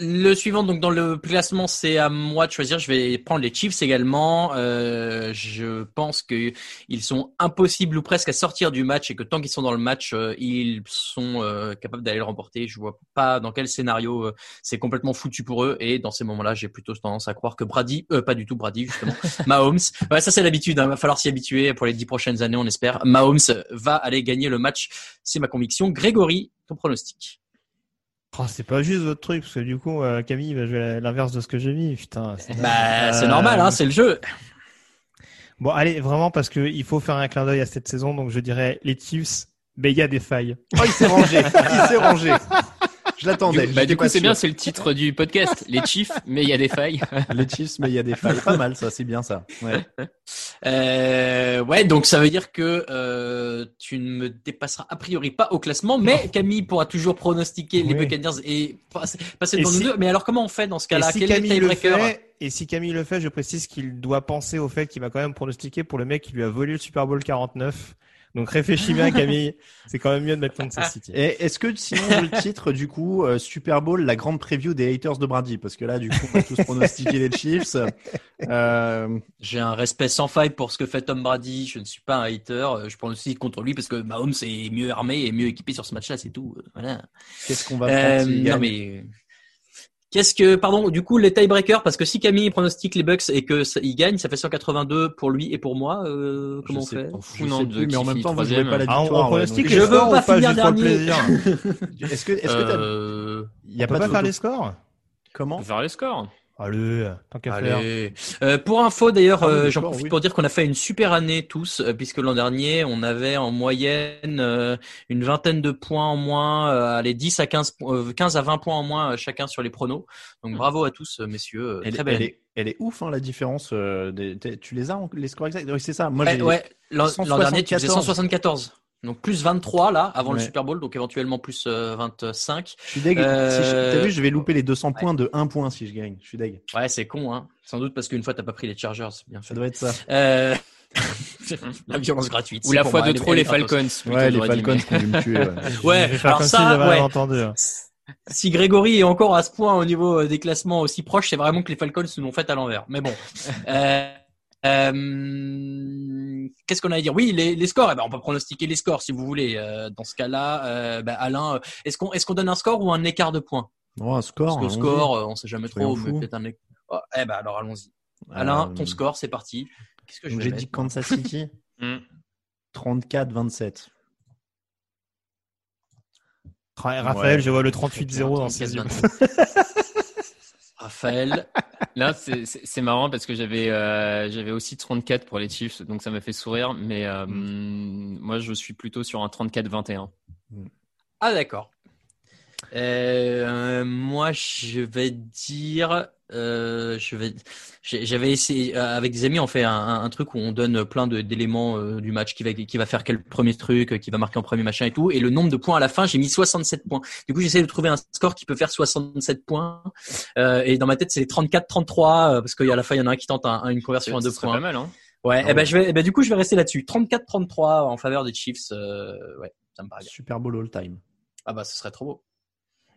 le suivant, donc dans le classement, c'est à moi de choisir. Je vais prendre les Chiefs également. Euh, je pense que ils sont impossibles ou presque à sortir du match et que tant qu'ils sont dans le match, euh, ils sont euh, capables d'aller le remporter. Je vois pas dans quel scénario euh, c'est complètement foutu pour eux. Et dans ces moments-là, j'ai plutôt tendance à croire que Brady, euh, pas du tout Brady justement, *laughs* Mahomes. Ouais, ça c'est l'habitude. Il va falloir s'y habituer pour les dix prochaines années, on espère. Mahomes va aller gagner le match. C'est ma conviction. Grégory, ton pronostic. Oh, c'est pas juste votre truc, parce que du coup, euh, Camille va jouer l'inverse de ce que j'ai mis. Putain. c'est- Bah, c'est Euh, normal, hein, c'est le jeu. Bon, allez, vraiment, parce que il faut faire un clin d'œil à cette saison, donc je dirais les Chiefs, mais il y a des failles. Oh, il s'est rangé. il s'est rangé. *laughs* Je l'attendais. Du, bah, du coup, c'est bien, c'est le titre du podcast. Les Chiefs, *laughs* mais il y a des failles. Les Chiefs, mais il y a des *laughs* failles. Pas mal, ça, c'est bien ça. Ouais. Euh, ouais, donc ça veut dire que euh, tu ne me dépasseras a priori pas au classement, mais Camille pourra toujours pronostiquer les Oui. Buccaneers et passer, passer devant si- nous deux. Mais alors comment on fait dans ce cas-là? si Quel est le Camille le tiebreaker? fait, et si Camille le fait, je précise qu'il doit penser au fait qu'il va quand même pronostiquer pour le mec qui lui a volé le Super Bowl 49. Donc réfléchis bien, Camille. C'est quand même mieux de mettre Kansas City. Et est-ce que sinon le titre du coup euh, Super Bowl, la grande preview des haters de Brady, parce que là du coup on va tous pronostiquer les Chiefs. Euh, J'ai un respect sans faille pour ce que fait Tom Brady. Je ne suis pas un hater. Je pronostique contre lui parce que Mahomes est mieux armé et mieux équipé sur ce match-là, c'est tout. Euh, Voilà. Qu'est-ce qu'on va Euh, prendre s'il non gagne mais qu'est-ce que pardon du coup les tiebreakers parce que si Camille pronostique les Bucks et que ça, il gagne ça fait 182 pour lui et pour moi euh, comment on sais- fait non, sais de plus, mais en même temps vous jouez pas la Ah, on- victoire. on pronostique Je les veux scores pas ou pas finir dernier. *laughs* Est-ce que est-ce que t'as- Euh, il y a On peut pas pas de faire les scores? Comment On peut faire les scores. Allez, tant qu'à faire. Euh, pour info d'ailleurs, Ah euh, j'en profite oui. pour dire qu'on a fait une super année tous, euh, puisque l'an dernier on avait en moyenne euh, une vingtaine de points en moins, euh, allez 10 à 15, po- euh, 15 à 20 points en moins euh, chacun sur les pronos. Donc bravo à tous messieurs, euh, elle, très belle elle année. est, elle est ouf hein, la différence. euh, des- tu les as en- les scores exacts? Oui c'est ça. Moi Ouais, j'ai ouais. L'an l'an dernier, tu faisais 174. 174. Donc plus 23 là, avant le. Super Bowl, donc éventuellement plus euh, 25. Je suis deg. Euh, Si T'as vu, je vais louper les 200 points de 1 point si je gagne. Je suis deg. Ouais, c'est con, hein. Sans doute parce qu'une fois, t'as pas pris les Chargers. Bien Ça doit être ça. Euh... *laughs* La violence gratuite. Ou la fois moi, de trop les. Falcons. Ouais, les Falcons qui ont dû me tuer. ouais. *laughs* Ouais, je vais faire alors ça, ouais. entendu. Si Grégory est encore à ce point au niveau euh, des classements aussi proches, c'est vraiment que les Falcons nous l'ont fait à l'envers. Mais bon. Euh, *laughs* euh, Qu'est-ce qu'on a à dire? Oui, les, les scores. Eh ben, on peut pronostiquer les scores si vous voulez. Euh, dans ce cas-là, euh, ben, Alain, est-ce qu'on est-ce qu'on donne un score ou un écart de points? Non, un score. Parce que le score, on sait jamais Soyons trop. Mais fous. peut-être un. Oh, eh ben alors allons-y. Alain, ton score, c'est parti. Qu'est-ce que J'ai dit Kansas City. *laughs* Hmm. 34-27. Ra- Raphaël, Ouais. je vois le 38-0 dans ses yeux. *laughs* Raphaël. Là, c'est- marrant parce que j'avais euh, j'avais aussi 34 pour les Chiefs, donc ça m'a fait sourire. Mais euh, moi, je suis plutôt sur un 34-21. Ah d'accord. Euh, moi, je vais dire, euh, je vais, j'avais essayé euh, avec des amis, on fait un, truc où on donne plein d'éléments euh, du match qui va qui va faire quel premier truc, euh, qui va marquer en premier machin et tout, et le nombre de points à la fin, j'ai mis 67 points. Du coup, j'essaie de trouver un score qui peut faire 67 points, euh, et dans ma tête, c'est les 34-33 euh, parce qu'à la fin, il y en a un qui tente un- un- une conversion à deux serait points. pas mal, hein Ouais, Ah eh ben je vais, eh ben du coup, je vais rester là-dessus. 34-33 en faveur des Chiefs. euh, ouais, ça me paraît bien. Super Bowl all time. Ah bah, ce serait trop beau.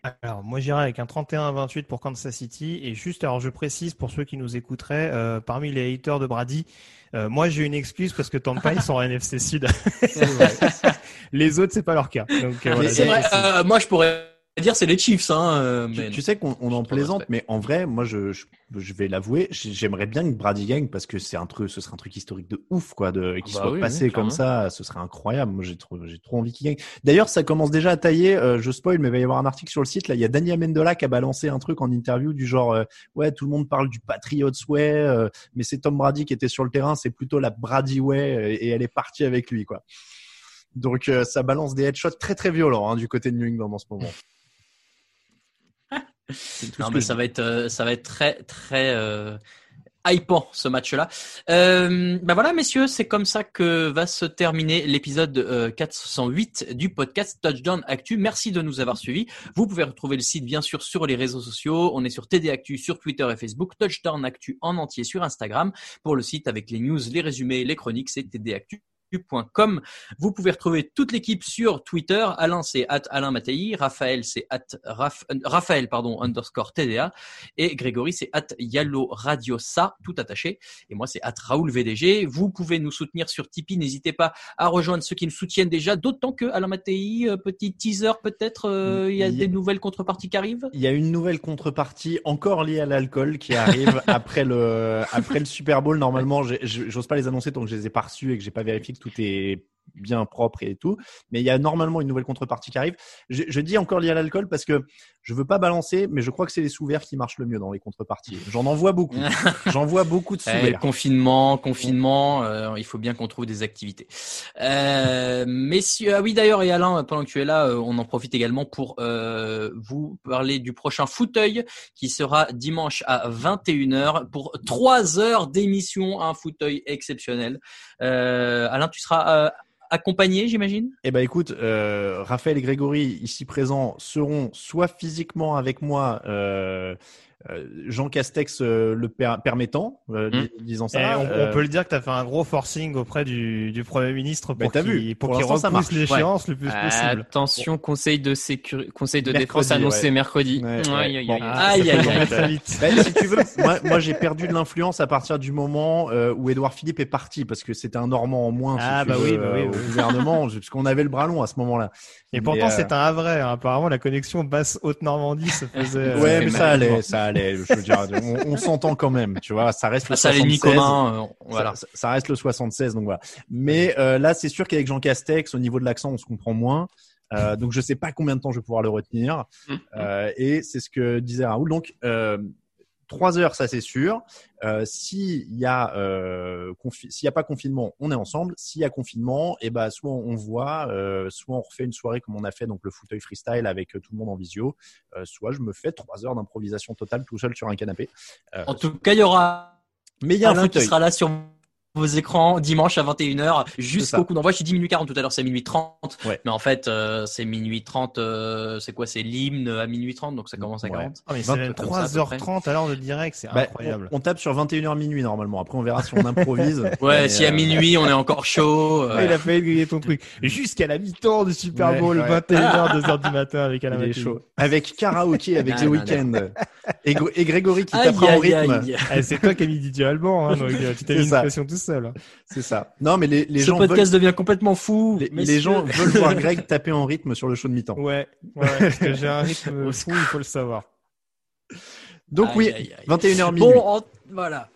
Alors, moi, j'irai avec un 31-28 pour Kansas City. Et juste, alors, je précise pour ceux qui nous écouteraient, euh, parmi les haters de Brady, euh, moi, j'ai une excuse parce que Tampa, ils sont en NFC Sud. *laughs* *laughs* les autres, c'est pas leur cas. Donc, euh, voilà, vrai. euh, moi, je pourrais dire c'est les Chiefs. Hein, euh, Tu, mais tu sais qu'on on en plaisante, mais en vrai, moi, je, je, je vais l'avouer, j'aimerais bien que Brady gagne parce que c'est un truc, ce serait un truc historique de ouf, quoi, de qu'il bah soit oui, passé oui, comme ça, ce serait incroyable. Moi, j'ai trop, j'ai trop envie qu'il gagne. D'ailleurs, ça commence déjà à tailler. euh, je spoil, mais il va y avoir un article sur le site. Là, il y a Daniel Mendola qui a balancé un truc en interview du genre, euh, ouais, tout le monde parle du Patriots way, euh, mais c'est Tom Brady qui était sur le terrain, c'est plutôt la Brady way, euh, et elle est partie avec lui, quoi. Donc, euh, ça balance des headshots très très violents hein, du côté de New England en ce moment. Non, mais ça va être, euh, ça va être très, très euh, hypant ce match-là. Euh, ben voilà, messieurs, c'est comme ça que va se terminer l'épisode euh, 408 du podcast Touchdown Actu. Merci de nous avoir suivis. Vous pouvez retrouver le site bien sûr sur les réseaux sociaux. On est sur TD Actu sur Twitter et Facebook, Touchdown Actu en entier sur Instagram. Pour le site avec les news, les résumés, les chroniques, c'est tdactu. .com. Vous pouvez retrouver toute l'équipe sur Twitter. Alain, c'est at Alain Mattei. Raphaël, c'est at Raph- euh, Raphaël, pardon, underscore TDA. Et Grégory, c'est at Yallo Radiosa, tout attaché. Et moi, c'est at Raoul VDG. Vous pouvez nous soutenir sur Tipeee. N'hésitez pas à rejoindre ceux qui nous soutiennent déjà. D'autant que Alain Mattei, euh, petit teaser peut-être, euh, il y a des nouvelles contreparties qui arrivent? Il y a une nouvelle contrepartie encore liée à l'alcool qui arrive *laughs* après le après le Super Bowl. Normalement, j'ose pas les annoncer tant que je les ai pas reçus et que j'ai pas vérifié tout est bien propre et tout. Mais il y a normalement une nouvelle contrepartie qui arrive. Je, je dis encore liée à l'alcool parce que je veux pas balancer, mais je crois que c'est les sous verts qui marchent le mieux dans les contreparties. J'en envoie beaucoup. *laughs* J'en vois beaucoup de sous verts. confinement, confinement, euh, il faut bien qu'on trouve des activités. Euh, messieurs, ah oui d'ailleurs et Alain, pendant que tu es là, euh, on en profite également pour euh, vous parler du prochain fauteuil qui sera dimanche à 21h pour trois heures d'émission, un fauteuil exceptionnel. Alain, tu seras accompagné, j'imagine? Eh ben écoute, euh, Raphaël et Grégory ici présents seront soit physiquement avec moi, euh, Jean Castex euh, le per- permettant, euh, dis- disant Et ça. on, euh, on peut le dire que tu as fait un gros forcing auprès du, du Premier ministre Bah, pour t'as qu'il vu, pour pour ça repousse marche. l'échéance le plus possible. Attention, conseil de sécurité, conseil de Mercredi, défense annoncé ouais. mercredi. Ouais, ouais. Aïe, aïe, aïe. Ah. *laughs* Ben, si tu veux, moi, moi j'ai perdu de l'influence à partir du moment euh, où Édouard Philippe est parti parce que c'était un Normand en moins Ah, bah veux, oui, bah oui, euh, au oui. gouvernement, *laughs* parce qu'on avait le bras long à ce moment-là. Et Mais, pourtant, euh, c'est un Havrais. hein. Apparemment, la connexion Basse-Haute-Normandie se *laughs* faisait. euh, Ouais, mais ça allait, ça allait. Je veux dire, on, on s'entend quand même, tu vois. Ça reste le Ah, Ça, les 76. commun, euh, voilà. Ça, ça reste le 76, donc voilà. Mais euh, là, c'est sûr qu'avec Jean Castex, au niveau de l'accent, on se comprend moins. Euh, donc je sais pas combien de temps je vais pouvoir le retenir. Euh, et c'est ce que disait Raoul. Donc euh, trois heures, ça c'est sûr. Euh, s'il y a euh, s'il y a pas confinement, on est ensemble. S'il y a confinement, et ben soit on voit, euh, soit on refait une soirée comme on a fait donc le fauteuil freestyle avec tout le monde en visio, euh, soit je me fais trois heures d'improvisation totale tout seul sur un canapé. Euh, En tout cas, il y aura mais il y a un Alain qui fauteuil. sera là sur vos écrans dimanche à 21h ça. jusqu'au coup d'envoi. J'ai dit minuit 40 tout à l'heure, c'est minuit 30. Ouais. Mais en fait, euh, c'est minuit 30, euh, c'est quoi? C'est l'hymne à minuit 30, donc ça commence à Ouais. 40. Ah, mais c'est même comme ça, à peu près. 3h30 à l'heure de direct, c'est Bah, incroyable. on, on tape sur 21h minuit normalement. Après, on verra si on improvise. *laughs* Ouais, Mais, si à euh, minuit on est encore chaud. *laughs* Ah, euh, Il a failli griller ton truc. Jusqu'à la mi-temps du Super Ouais, Bowl, ouais. 21h, 2h *laughs* du matin avec Alain Il est chaud. Avec karaoké, avec Ah, The non, Weeknd. Et, Gr- et Grégory qui en aïe, rythme. Ah, c'est toi qui as mis DJ Alban, hein, donc *laughs* tu t'es mis une ça. pression tout seul. hein. C'est ça. Non, mais les, les Ce gens podcast veulent, devient complètement fou. les, gens veulent *laughs* voir Greg taper en rythme sur le show de mi-temps. Ouais, ouais, parce que j'ai un *laughs* rythme fou, il faut le savoir. Donc Aïe, oui, aïe, aïe. 21h minuit. Bon, en- voilà.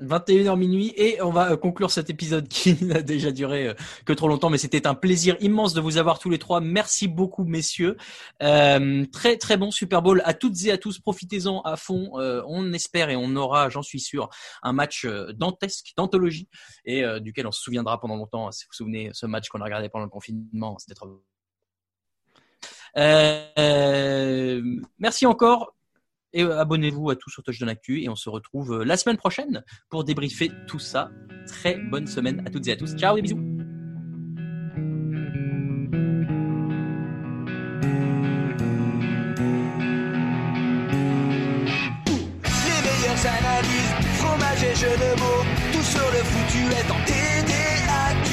21h minuit et on va euh, conclure cet épisode qui *laughs* n'a déjà duré euh, que trop longtemps mais c'était un plaisir immense de vous avoir tous les trois. Merci beaucoup messieurs. Euh, très très bon Super Bowl à toutes et à tous. Profitez-en à fond. Euh, on espère et on aura, j'en suis sûr, un match euh, dantesque, d'anthologie et duquel on se souviendra pendant longtemps. Si vous vous souvenez, ce match qu'on a regardé pendant le confinement, c'était trop. Euh, merci encore. Et euh, abonnez-vous à tous sur Touchdown Actu et on se retrouve euh, la semaine prochaine pour débriefer tout ça. Très bonne semaine à toutes et à tous. Ciao et bisous. Les meilleures analyses, fromage et jeux de mots, tout sur le foutu est en TDAQ.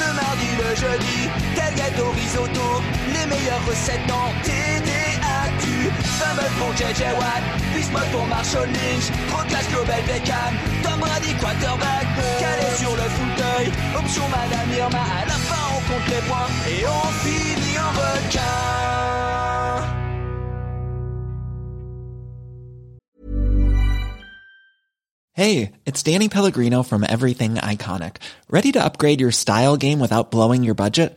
Le mardi, le jeudi, tel gâteau risotto, les meilleures recettes en TDAQ. Pour JJ Watt, pour Marshall Lynch, Global Beckham, Tom Brady quarterback, calé sur le fauteuil, option Madame Irma, à la fin on compte les points. Et on finit en requin. Hey, it's Danny Pellegrino from Everything Iconic. Ready to upgrade your style game without blowing your budget?